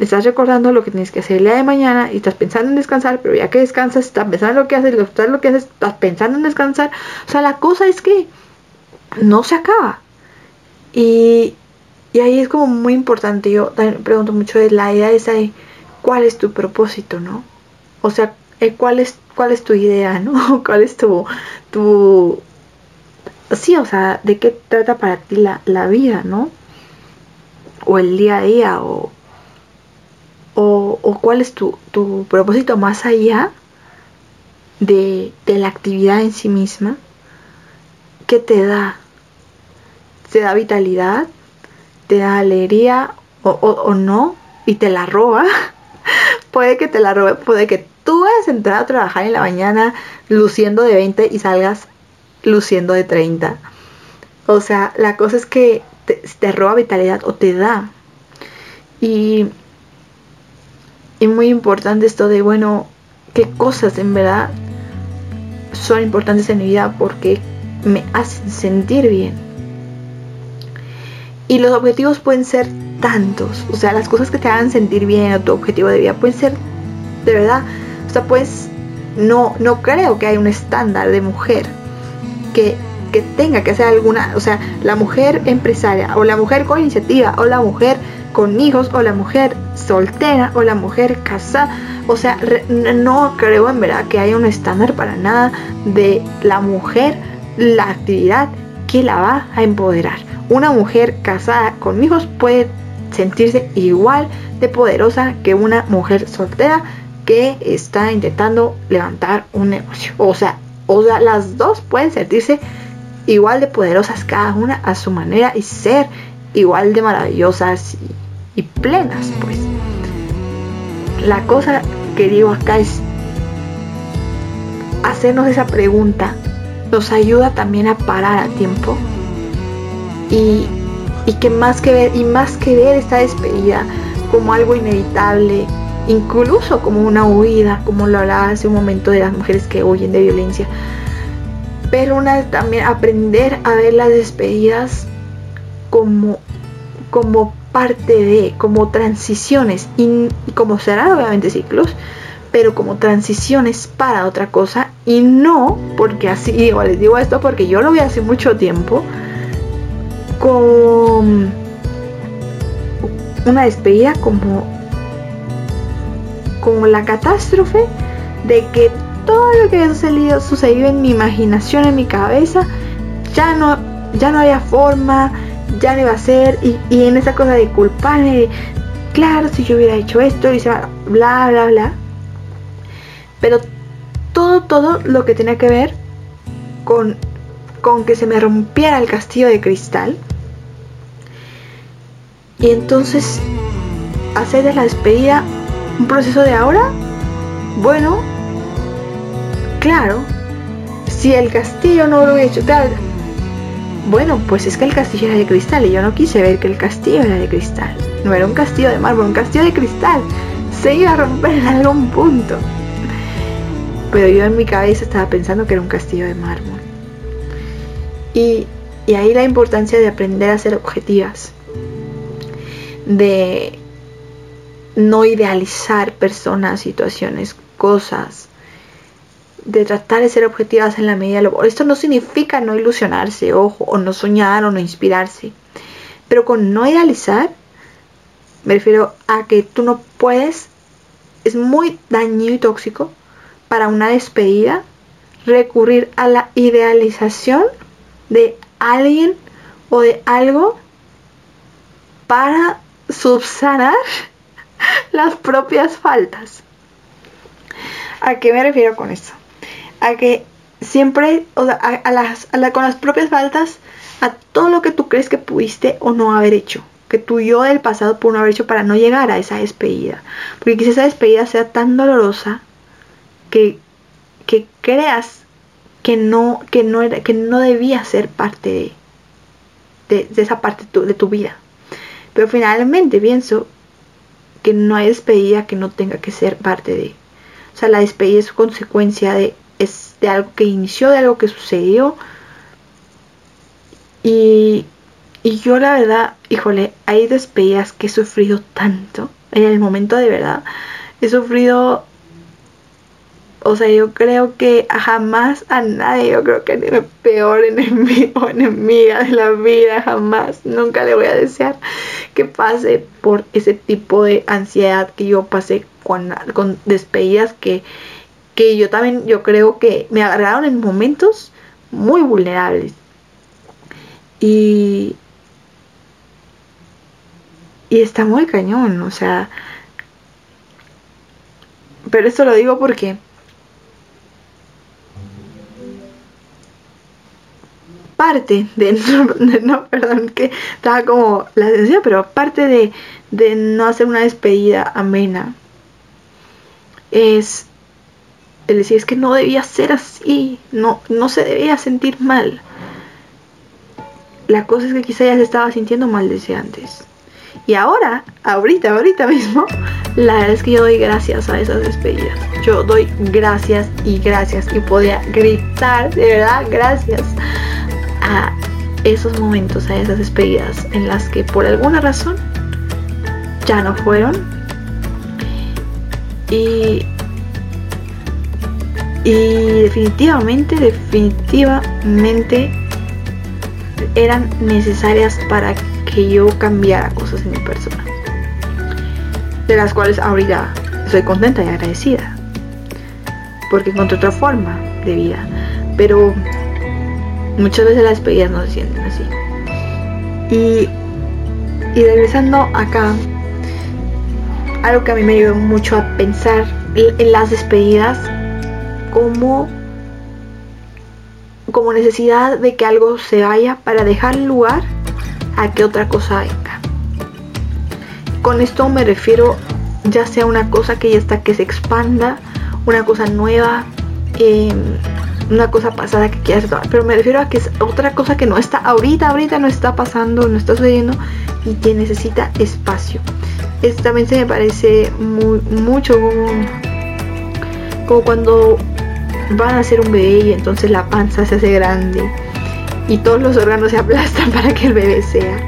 estás recordando lo que tienes que hacer el día de mañana y estás pensando en descansar, pero ya que descansas, estás pensando en lo que haces, estás lo que haces, estás pensando en descansar. O sea, la cosa es que no se acaba. Y, y ahí es como muy importante, yo también pregunto mucho la idea esa de cuál es tu propósito, ¿no? O sea, eh, cuál es cuál es tu idea, ¿no? ¿Cuál es tu, tu... Sí, o sea, ¿de qué trata para ti la, vida, ¿no? o el día a día o, o, cuál es tu, tu, propósito más allá de, de la actividad en sí misma, ¿qué te da? ¿Te da vitalidad? ¿Te da alegría o, o no? Y te la roba. puede que te la robe, puede que tú vayas a entrar a trabajar en la mañana luciendo de 20 y salgas luciendo de 30. O sea, la cosa es que te, roba vitalidad o te da. Y, y muy importante esto de, bueno, qué cosas en verdad son importantes en mi vida porque me hacen sentir bien. Y los objetivos pueden ser tantos. O sea, las cosas que te hagan sentir bien o tu objetivo de vida pueden ser de verdad. Sea, pues no, no creo que haya un estándar de mujer que, que tenga que hacer alguna. O sea, la mujer empresaria o la mujer con iniciativa o la mujer con hijos o la mujer soltera o la mujer casada. O sea, no creo en verdad que haya un estándar para nada de la mujer, la actividad que la va a empoderar. Una mujer casada con hijos puede sentirse igual de poderosa que una mujer soltera que está intentando levantar un negocio. O sea, o sea, las dos pueden sentirse igual de poderosas cada una a su manera y ser igual de maravillosas y, plenas, pues. La cosa que digo acá es hacernos esa pregunta nos ayuda también a parar a tiempo y, y que más que ver y más que ver esta despedida como algo inevitable incluso como una huida como lo hablaba hace un momento de las mujeres que huyen de violencia. Pero una también aprender a ver las despedidas como como parte de como transiciones y, como serán obviamente ciclos pero como transiciones para otra cosa y no porque así digo les digo esto porque yo lo vi hace mucho tiempo con una despedida como como la catástrofe de que todo lo que había sucedido, sucedido en mi imaginación, en mi cabeza, ya no, ya no había forma, ya no iba a ser, y, y en esa cosa de culparme, claro, si yo hubiera hecho esto, y se va, bla, bla, bla. Pero todo, todo lo que tenía que ver con, con que se me rompiera el castillo de cristal, y entonces hacer de la despedida un proceso de ahora. Bueno, claro, si el castillo no lo hubiera hecho tal, bueno, pues es que el castillo era de cristal y yo no quise ver que el castillo era de cristal. No era un castillo de mármol, un castillo de cristal. Se iba a romper en algún punto. Pero yo en mi cabeza estaba pensando que era un castillo de mármol. Y, y ahí la importancia de aprender a ser objetivas de no idealizar personas, situaciones, cosas, de tratar de ser objetivas en la medida de lo Esto no significa no ilusionarse, ojo, o no soñar o no inspirarse. Pero con no idealizar, me refiero a que tú no puedes, es muy dañino y tóxico para una despedida recurrir a la idealización de alguien o de algo para subsanar las propias faltas. ¿A qué me refiero con esto? A que siempre, o sea, a, las, con las propias faltas, a todo lo que tú crees que pudiste o no haber hecho, que tú yo del pasado pudo no haber hecho para no llegar a esa despedida. Porque quizás esa despedida sea tan dolorosa que, que creas que no, que no, era, que no debía ser parte de, esa parte de tu vida. Pero finalmente pienso que no hay despedida que no tenga que ser parte de. O sea, la despedida es consecuencia de, es de algo que inició, de algo que sucedió. Y, y yo la verdad, híjole, hay despedidas que he sufrido tanto. En el momento de verdad, he sufrido o sea, yo creo que jamás a nadie, yo creo que ni el peor enemigo enemiga de la vida, jamás, nunca le voy a desear que pase por ese tipo de ansiedad que yo pasé con, con despedidas que, que yo también, yo creo que me agarraron en momentos muy vulnerables. Y, y está muy cañón, o sea, pero esto lo digo porque parte de no, perdón, que estaba como la decía, pero parte de, de no hacer una despedida amena es el decir es que no debía ser así, no, no se debía sentir mal. La cosa es que quizá ya se estaba sintiendo mal desde antes. Y ahora, ahorita, ahorita mismo, la verdad es que yo doy gracias a esas despedidas. Yo doy gracias y gracias. Y podía gritar, de verdad, gracias a esos momentos, a esas despedidas en las que por alguna razón ya no fueron. Y, y definitivamente, definitivamente eran necesarias para que yo cambiara cosas en mi persona. De las cuales ahorita soy contenta y agradecida. Porque encontré otra forma de vida. Pero muchas veces las despedidas no se sienten así. Y, y regresando acá, algo que a mí me ayudó mucho a pensar en las despedidas como como necesidad de que algo se vaya para dejar lugar a que otra cosa venga. Con esto me refiero ya sea una cosa que ya está que se expanda, una cosa nueva, em, una cosa pasada que quieras tomar, pero me refiero a que es otra cosa que no está ahorita, ahorita no está pasando, no está sucediendo y que necesita espacio. Esto también se me parece muy, mucho como, como cuando van a hacer un bebé y entonces la panza se hace grande y todos los órganos se aplastan para que el bebé sea.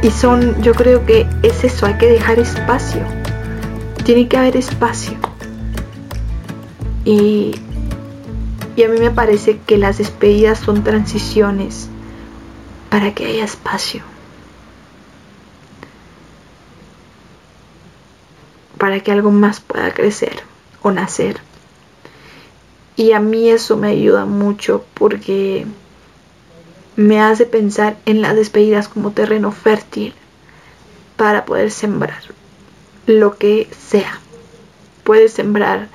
Y son, yo creo que es eso, hay que dejar espacio. Tiene que haber espacio. Y, a mí me parece que las despedidas son transiciones para que haya espacio. Para que algo más pueda crecer o nacer. Y a mí eso me ayuda mucho porque me hace pensar en las despedidas como terreno fértil para poder sembrar lo que sea. Puedes sembrar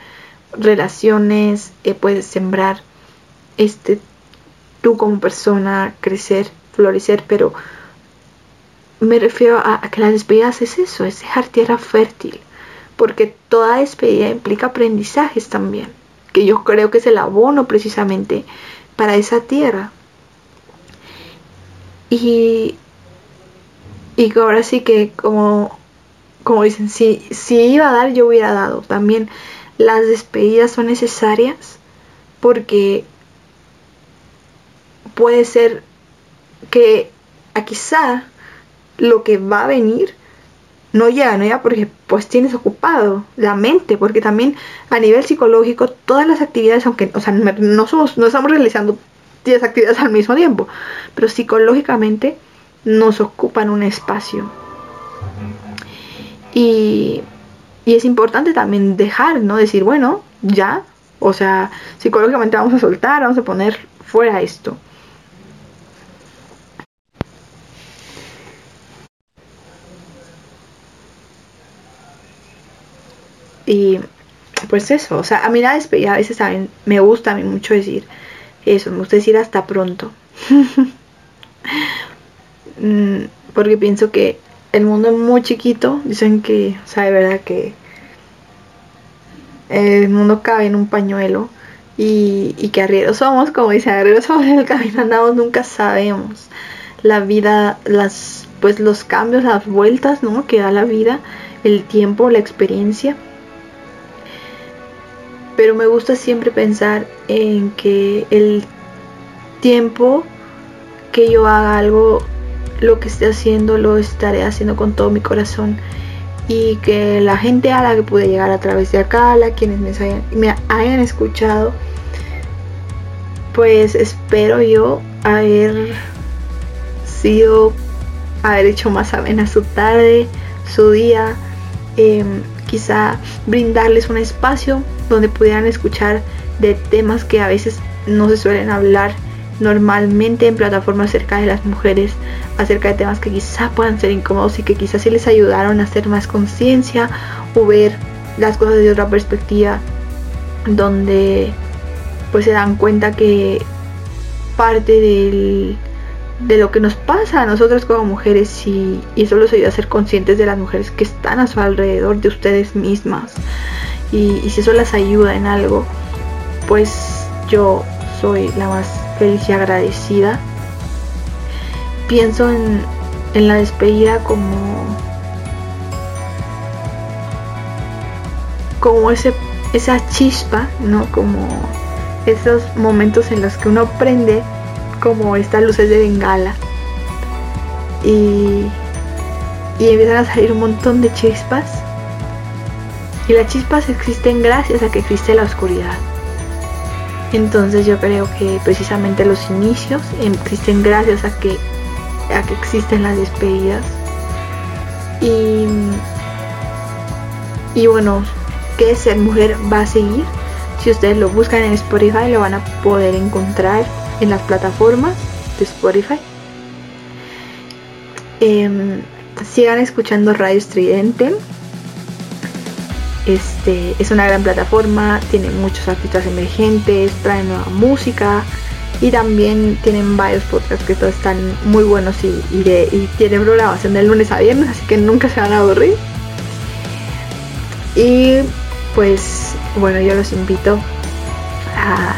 relaciones, eh, puedes sembrar este tú como persona, crecer, florecer, pero me refiero a, que las despedidas es eso, es dejar tierra fértil, porque toda despedida implica aprendizajes también que yo creo que es el abono precisamente para esa tierra. Y, y ahora sí que como, como dicen, si, si iba a dar, yo hubiera dado. También las despedidas son necesarias porque puede ser que a quizá lo que va a venir no llega, no llega porque pues tienes ocupado la mente, porque también a nivel psicológico todas las actividades, aunque, o sea, no, somos, no estamos realizando 10 actividades al mismo tiempo, pero psicológicamente nos ocupan un espacio. Y, y es importante también dejar, ¿no? Decir, bueno, ya, o sea, psicológicamente vamos a soltar, vamos a poner fuera esto. Y pues eso, o sea, a mí la despedida a veces también me gusta a mí mucho decir eso, me gusta decir hasta pronto. Mm, porque pienso que el mundo es muy chiquito, dicen que, o sea, de verdad que el mundo cabe en un pañuelo y, y que arrieros somos, como dice, arrieros somos en el camino andamos, nunca sabemos. La vida, las, pues los cambios, las vueltas, ¿no? Que da la vida, el tiempo, la experiencia pero me gusta siempre pensar en que el tiempo que yo haga algo, lo que esté haciendo, lo estaré haciendo con todo mi corazón. Y que la gente a la que pude llegar a través de acá, la quienes me hayan, me hayan escuchado, pues espero yo haber sido, haber hecho más amena su tarde, su día, em, quizá brindarles un espacio donde pudieran escuchar de temas que a veces no se suelen hablar normalmente en plataformas cerca de las mujeres acerca de temas que quizá puedan ser incómodos y que quizás sí les ayudaron a hacer más conciencia o ver las cosas de otra perspectiva donde pues se dan cuenta que parte del, de lo que nos pasa a nosotros como mujeres y, eso los ayuda a ser conscientes de las mujeres que están a su alrededor de ustedes mismas y, y si eso las ayuda en algo pues yo soy la más feliz y agradecida pienso en, en la despedida como como ese esa chispa, ¿no? Como esos momentos en los que uno prende como estas luces de bengala y, y empiezan a salir un montón de chispas y las chispas existen gracias a que existe la oscuridad. Entonces yo creo que precisamente los inicios existen gracias a que que existen las despedidas. Y, y bueno, que ser mujer va a seguir. Si ustedes lo buscan en Spotify lo van a poder encontrar en las plataformas de Spotify. Em, sigan escuchando Radio Estridente. Este es una gran plataforma, tiene muchos artistas emergentes, trae nueva música y también tienen varios podcasts que todos están muy buenos y, de, y tienen programación de lunes a viernes, así que nunca se van a aburrir. Y pues bueno, yo los invito a,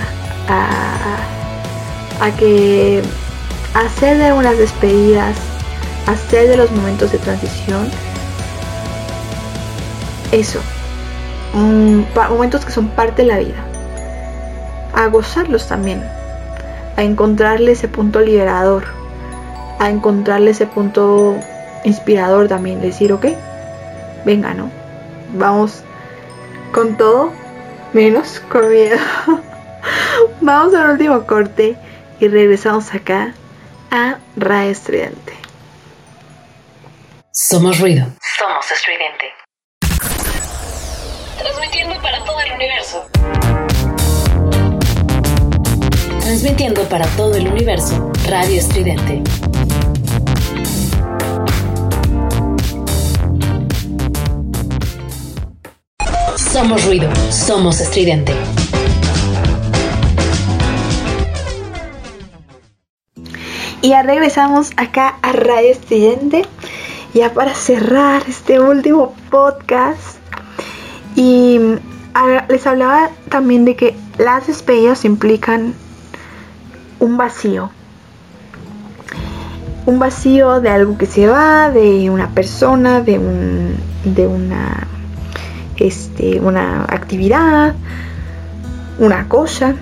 a, que hacer de unas despedidas, hacer de los momentos de transición, eso, momentos que son parte de la vida, a gozarlos también, a encontrarle ese punto liberador, a encontrarle ese punto inspirador también, decir, ok, venga, ¿no? Vamos con todo menos con miedo. Vamos al último corte y regresamos acá a Radio Estridente. Somos ruido. Somos estridente. Transmitiendo para todo el universo, Radio Estridente. Somos ruido, somos estridente. Y ya regresamos acá a Radio Estridente, ya para cerrar este último podcast. Y les hablaba también de que las despedidas implican un vacío. Un vacío de algo que se va, de una persona, de, un, de una este, una actividad, una cosa,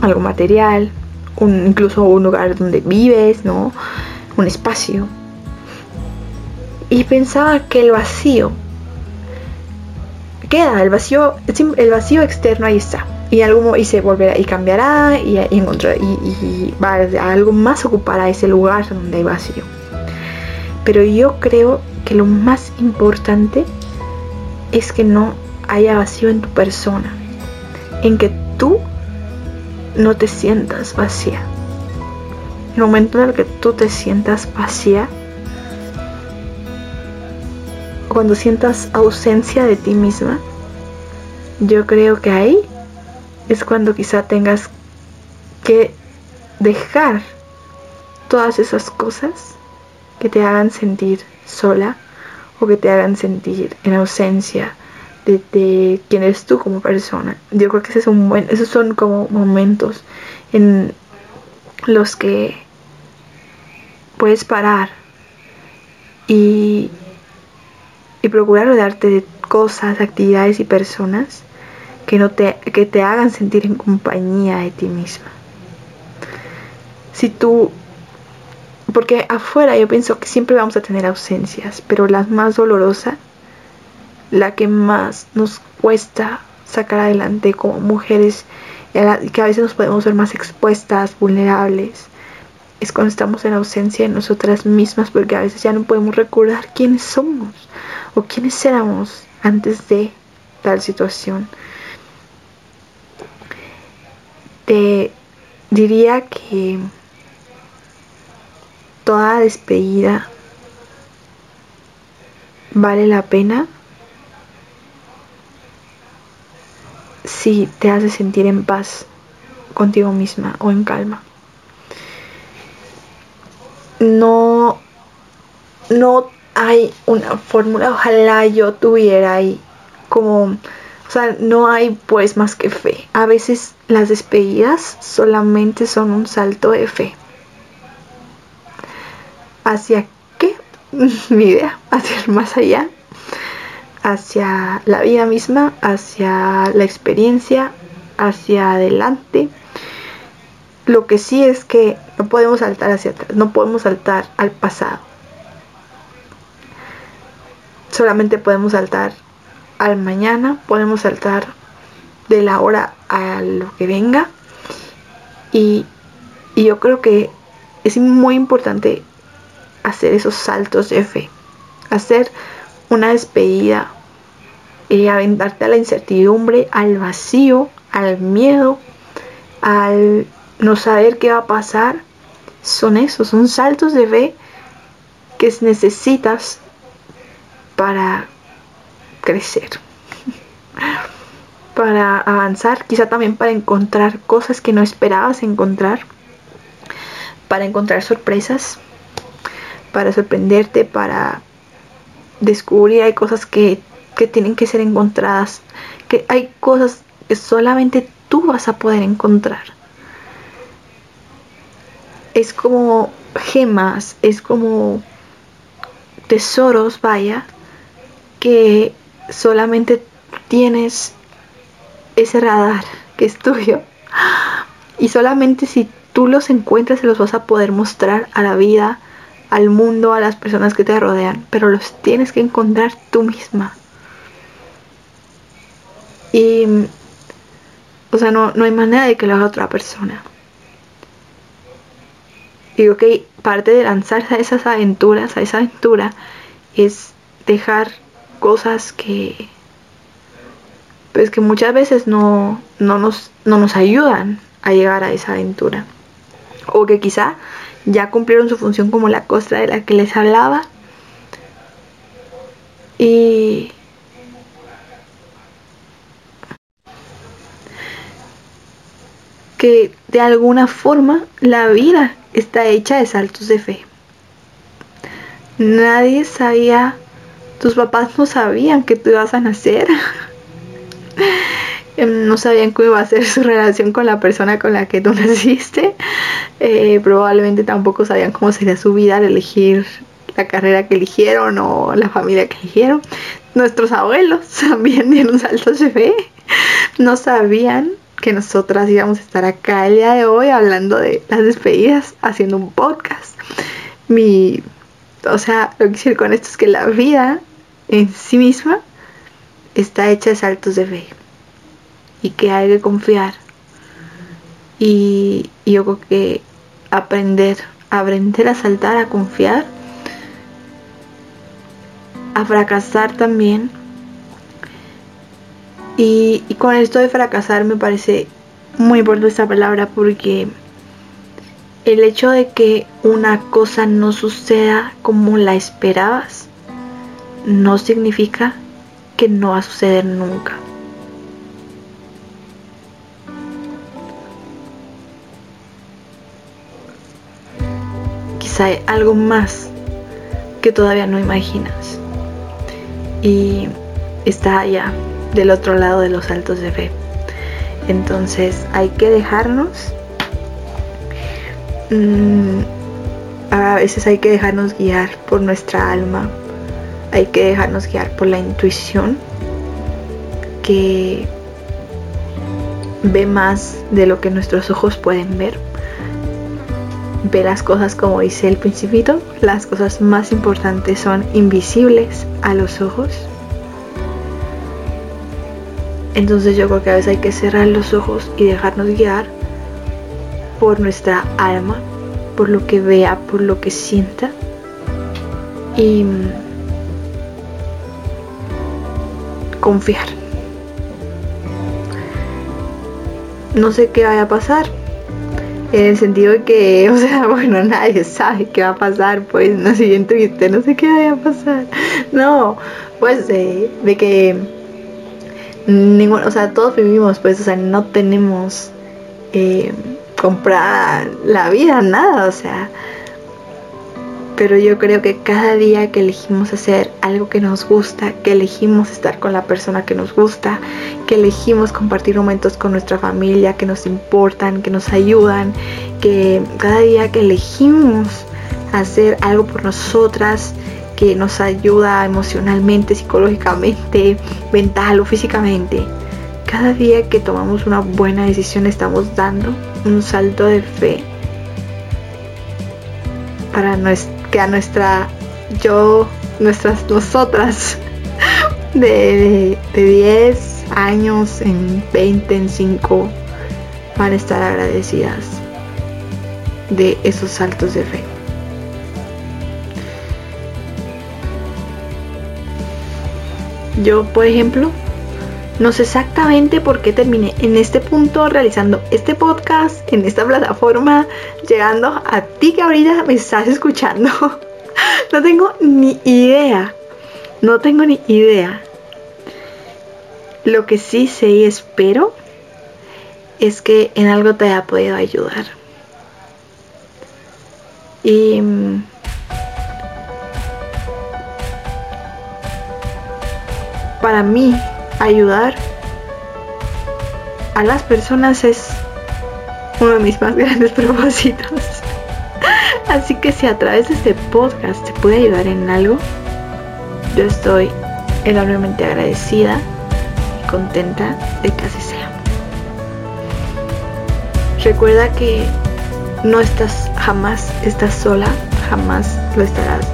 algo material, incluso un lugar donde vives, ¿no? Un espacio. Y pensaba que el vacío queda, el vacío, el vacío externo ahí está. Y algo y se volverá y cambiará y, y, y va a algo más ocupará ese lugar donde hay vacío. Pero yo creo que lo más importante es que no haya vacío en tu persona, en que tú no te sientas vacía. El momento en el que tú te sientas vacía, cuando sientas ausencia de ti misma, yo creo que ahí es cuando quizá tengas que dejar todas esas cosas que te hagan sentir sola o que te hagan sentir en ausencia de, quién eres tú como persona. Yo creo que ese esos son como momentos en los que puedes parar y, y procurar rodearte de cosas, actividades y personas que, no te, que te hagan sentir en compañía de ti misma. Si tú porque afuera yo pienso que siempre vamos a tener ausencias, pero la más dolorosa, la que más nos cuesta sacar adelante como mujeres, que a veces nos podemos ver más expuestas, vulnerables, es cuando estamos en ausencia de nosotras mismas, porque a veces ya no podemos recordar quiénes somos o quiénes éramos antes de tal situación. Te diría que toda despedida vale la pena si te hace sentir en paz contigo misma o en calma. No, no hay una fórmula, ojalá yo tuviera ahí como, no hay pues más que fe. A veces las despedidas solamente son un salto de fe. ¿Hacia qué? Mi idea, hacia el más allá, hacia la vida misma, hacia la experiencia, hacia adelante. Lo que sí es que no podemos saltar hacia atrás, no podemos saltar al pasado. Solamente podemos saltar al mañana, podemos saltar de la hora a lo que venga. Y, yo creo que es muy importante hacer esos saltos de fe, hacer una despedida, eh, aventarte a la incertidumbre, al vacío, al miedo, al no saber qué va a pasar. Son esos, son saltos de fe que necesitas para crecer, para avanzar, quizá también para encontrar cosas que no esperabas encontrar, para encontrar sorpresas, para sorprenderte, para descubrir hay cosas que, que tienen que ser encontradas, que hay cosas que solamente tú vas a poder encontrar. Es como gemas, es como tesoros, vaya, que solamente tienes ese radar que es tuyo y solamente si tú los encuentras se los vas a poder mostrar a la vida, al mundo, a las personas que te rodean, pero los tienes que encontrar tú misma. Y, o sea, no, no hay manera de que lo haga otra persona. Digo que parte de lanzarse a esas aventuras, a esa aventura, es dejar cosas que pues que muchas veces no, no, nos, no nos ayudan a llegar a esa aventura o que quizá ya cumplieron su función como la costra de la que les hablaba y que de alguna forma la vida está hecha de saltos de fe. Nadie sabía tus papás no sabían que tú ibas a nacer. Em, no sabían cómo iba a ser su relación con la persona con la que tú naciste. Eh, probablemente tampoco sabían cómo sería su vida al elegir la carrera que eligieron o la familia que eligieron. Nuestros abuelos también dieron saltos de fe. No sabían que nosotras íbamos a estar acá el día de hoy hablando de las despedidas, haciendo un podcast. Mi o sea, lo que quiero con esto es que la vida en sí misma está hecha de saltos de fe y que hay que confiar. Y, yo creo que aprender, aprender a saltar, a confiar, a fracasar también. Y, y con esto de fracasar me parece muy importante esta palabra porque el hecho de que una cosa no suceda como la esperabas no significa que no va a suceder nunca. Quizá hay algo más que todavía no imaginas. Y está allá, del otro lado de los altos de fe. Entonces hay que dejarnos Mm, a veces hay que dejarnos guiar por nuestra alma, hay que dejarnos guiar por la intuición que ve más de lo que nuestros ojos pueden ver. Ve las cosas como dice el principito, las cosas más importantes son invisibles a los ojos. Entonces yo creo que a veces hay que cerrar los ojos y dejarnos guiar por nuestra alma, por lo que vea, por lo que sienta. Y confiar. No sé qué vaya a pasar, En el sentido de que, o sea, bueno, nadie sabe qué va a pasar, pues, la siguiente vista, no sé qué vaya a pasar. No, pues, de, que, ningún, o sea, todos vivimos, pues, o sea, no tenemos eh, comprar la vida, nada, o sea, pero yo creo que cada día que elegimos hacer algo que nos gusta, que elegimos estar con la persona que nos gusta, que elegimos compartir momentos con nuestra familia que nos importan, que nos ayudan, que cada día que elegimos hacer algo por nosotras, que nos ayuda emocionalmente, psicológicamente, mental o físicamente, cada día que tomamos una buena decisión estamos dando un salto de fe para que a nuestra yo, nuestras nosotras de, de 10 años, en 20, en 5, van a estar agradecidas de esos saltos de fe. Yo, por ejemplo, no sé exactamente por qué terminé en este punto realizando este podcast, en esta plataforma, llegando a ti que ahorita me estás escuchando. no tengo ni idea. No tengo ni idea. Lo que sí sé y espero es que en algo te haya podido ayudar. Y mm, para mí ayudar a las personas es uno de mis más grandes propósitos. Así que si a través de este podcast te puede ayudar en algo, yo estoy enormemente agradecida y contenta de que así sea. Recuerda que no estás jamás, estás sola, jamás lo estarás.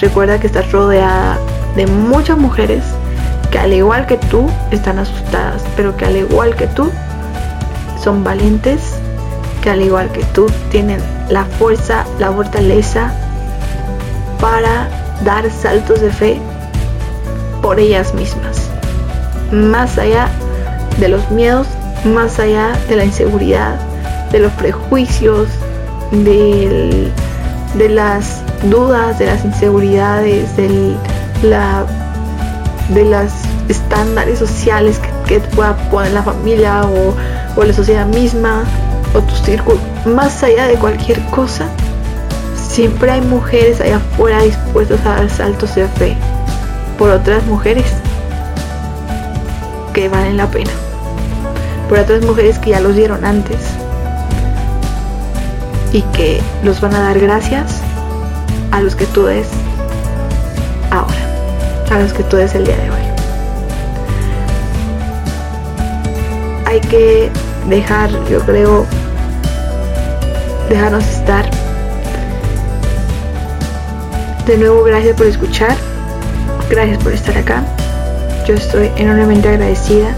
Recuerda que estás rodeada de muchas mujeres que al igual que tú están asustadas, pero que al igual que tú son valientes, que al igual que tú tienen la fuerza, la fortaleza para dar saltos de fe por ellas mismas. Más allá de los miedos, más allá de la inseguridad, de los prejuicios, de las dudas, de las inseguridades, de la de los estándares sociales que, te pueda poner la familia o, la sociedad misma o tu círculo, más allá de cualquier cosa, siempre hay mujeres allá afuera dispuestas a dar saltos de fe por otras mujeres que valen la pena, por otras mujeres que ya los dieron antes y que los van a dar gracias a los que tú des ahora a los que tú des el día de hoy. Hay que dejar, yo creo, dejarnos estar. De nuevo, gracias por escuchar. Gracias por estar acá. Yo estoy enormemente agradecida.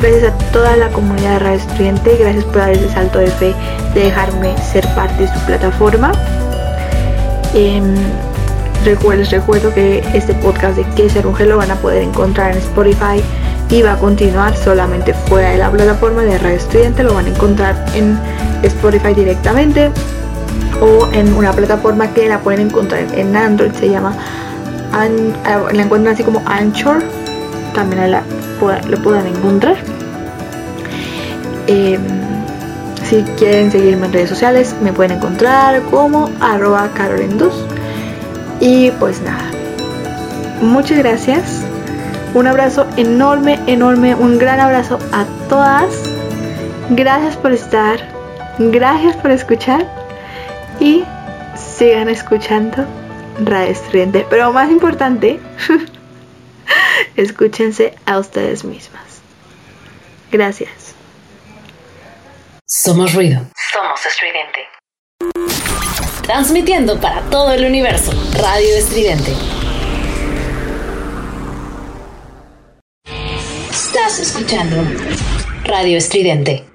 Gracias a toda la comunidad de Radio Estudiante. Gracias por dar ese salto de fe de dejarme ser parte de su plataforma. Em, les recuerdo que este podcast de Que ser lo van a poder encontrar en Spotify y va a continuar solamente fuera de la plataforma de Radio Estudiante. Lo van a encontrar en Spotify directamente o en una plataforma que la pueden encontrar en Android. Se llama, eh, la encuentran así como Anchor. También la, lo pueden encontrar. Em, si quieren seguirme en redes sociales, me pueden encontrar como arroba carolendus y pues nada, muchas gracias. Un abrazo enorme, enorme, un gran abrazo a todas. Gracias por estar, gracias por escuchar y sigan escuchando Radio Estudiante. Pero más importante, escúchense a ustedes mismas. Gracias. Somos ruido. Somos estridente. Transmitiendo para todo el universo, Radio Estridente. Estás escuchando Radio Estridente.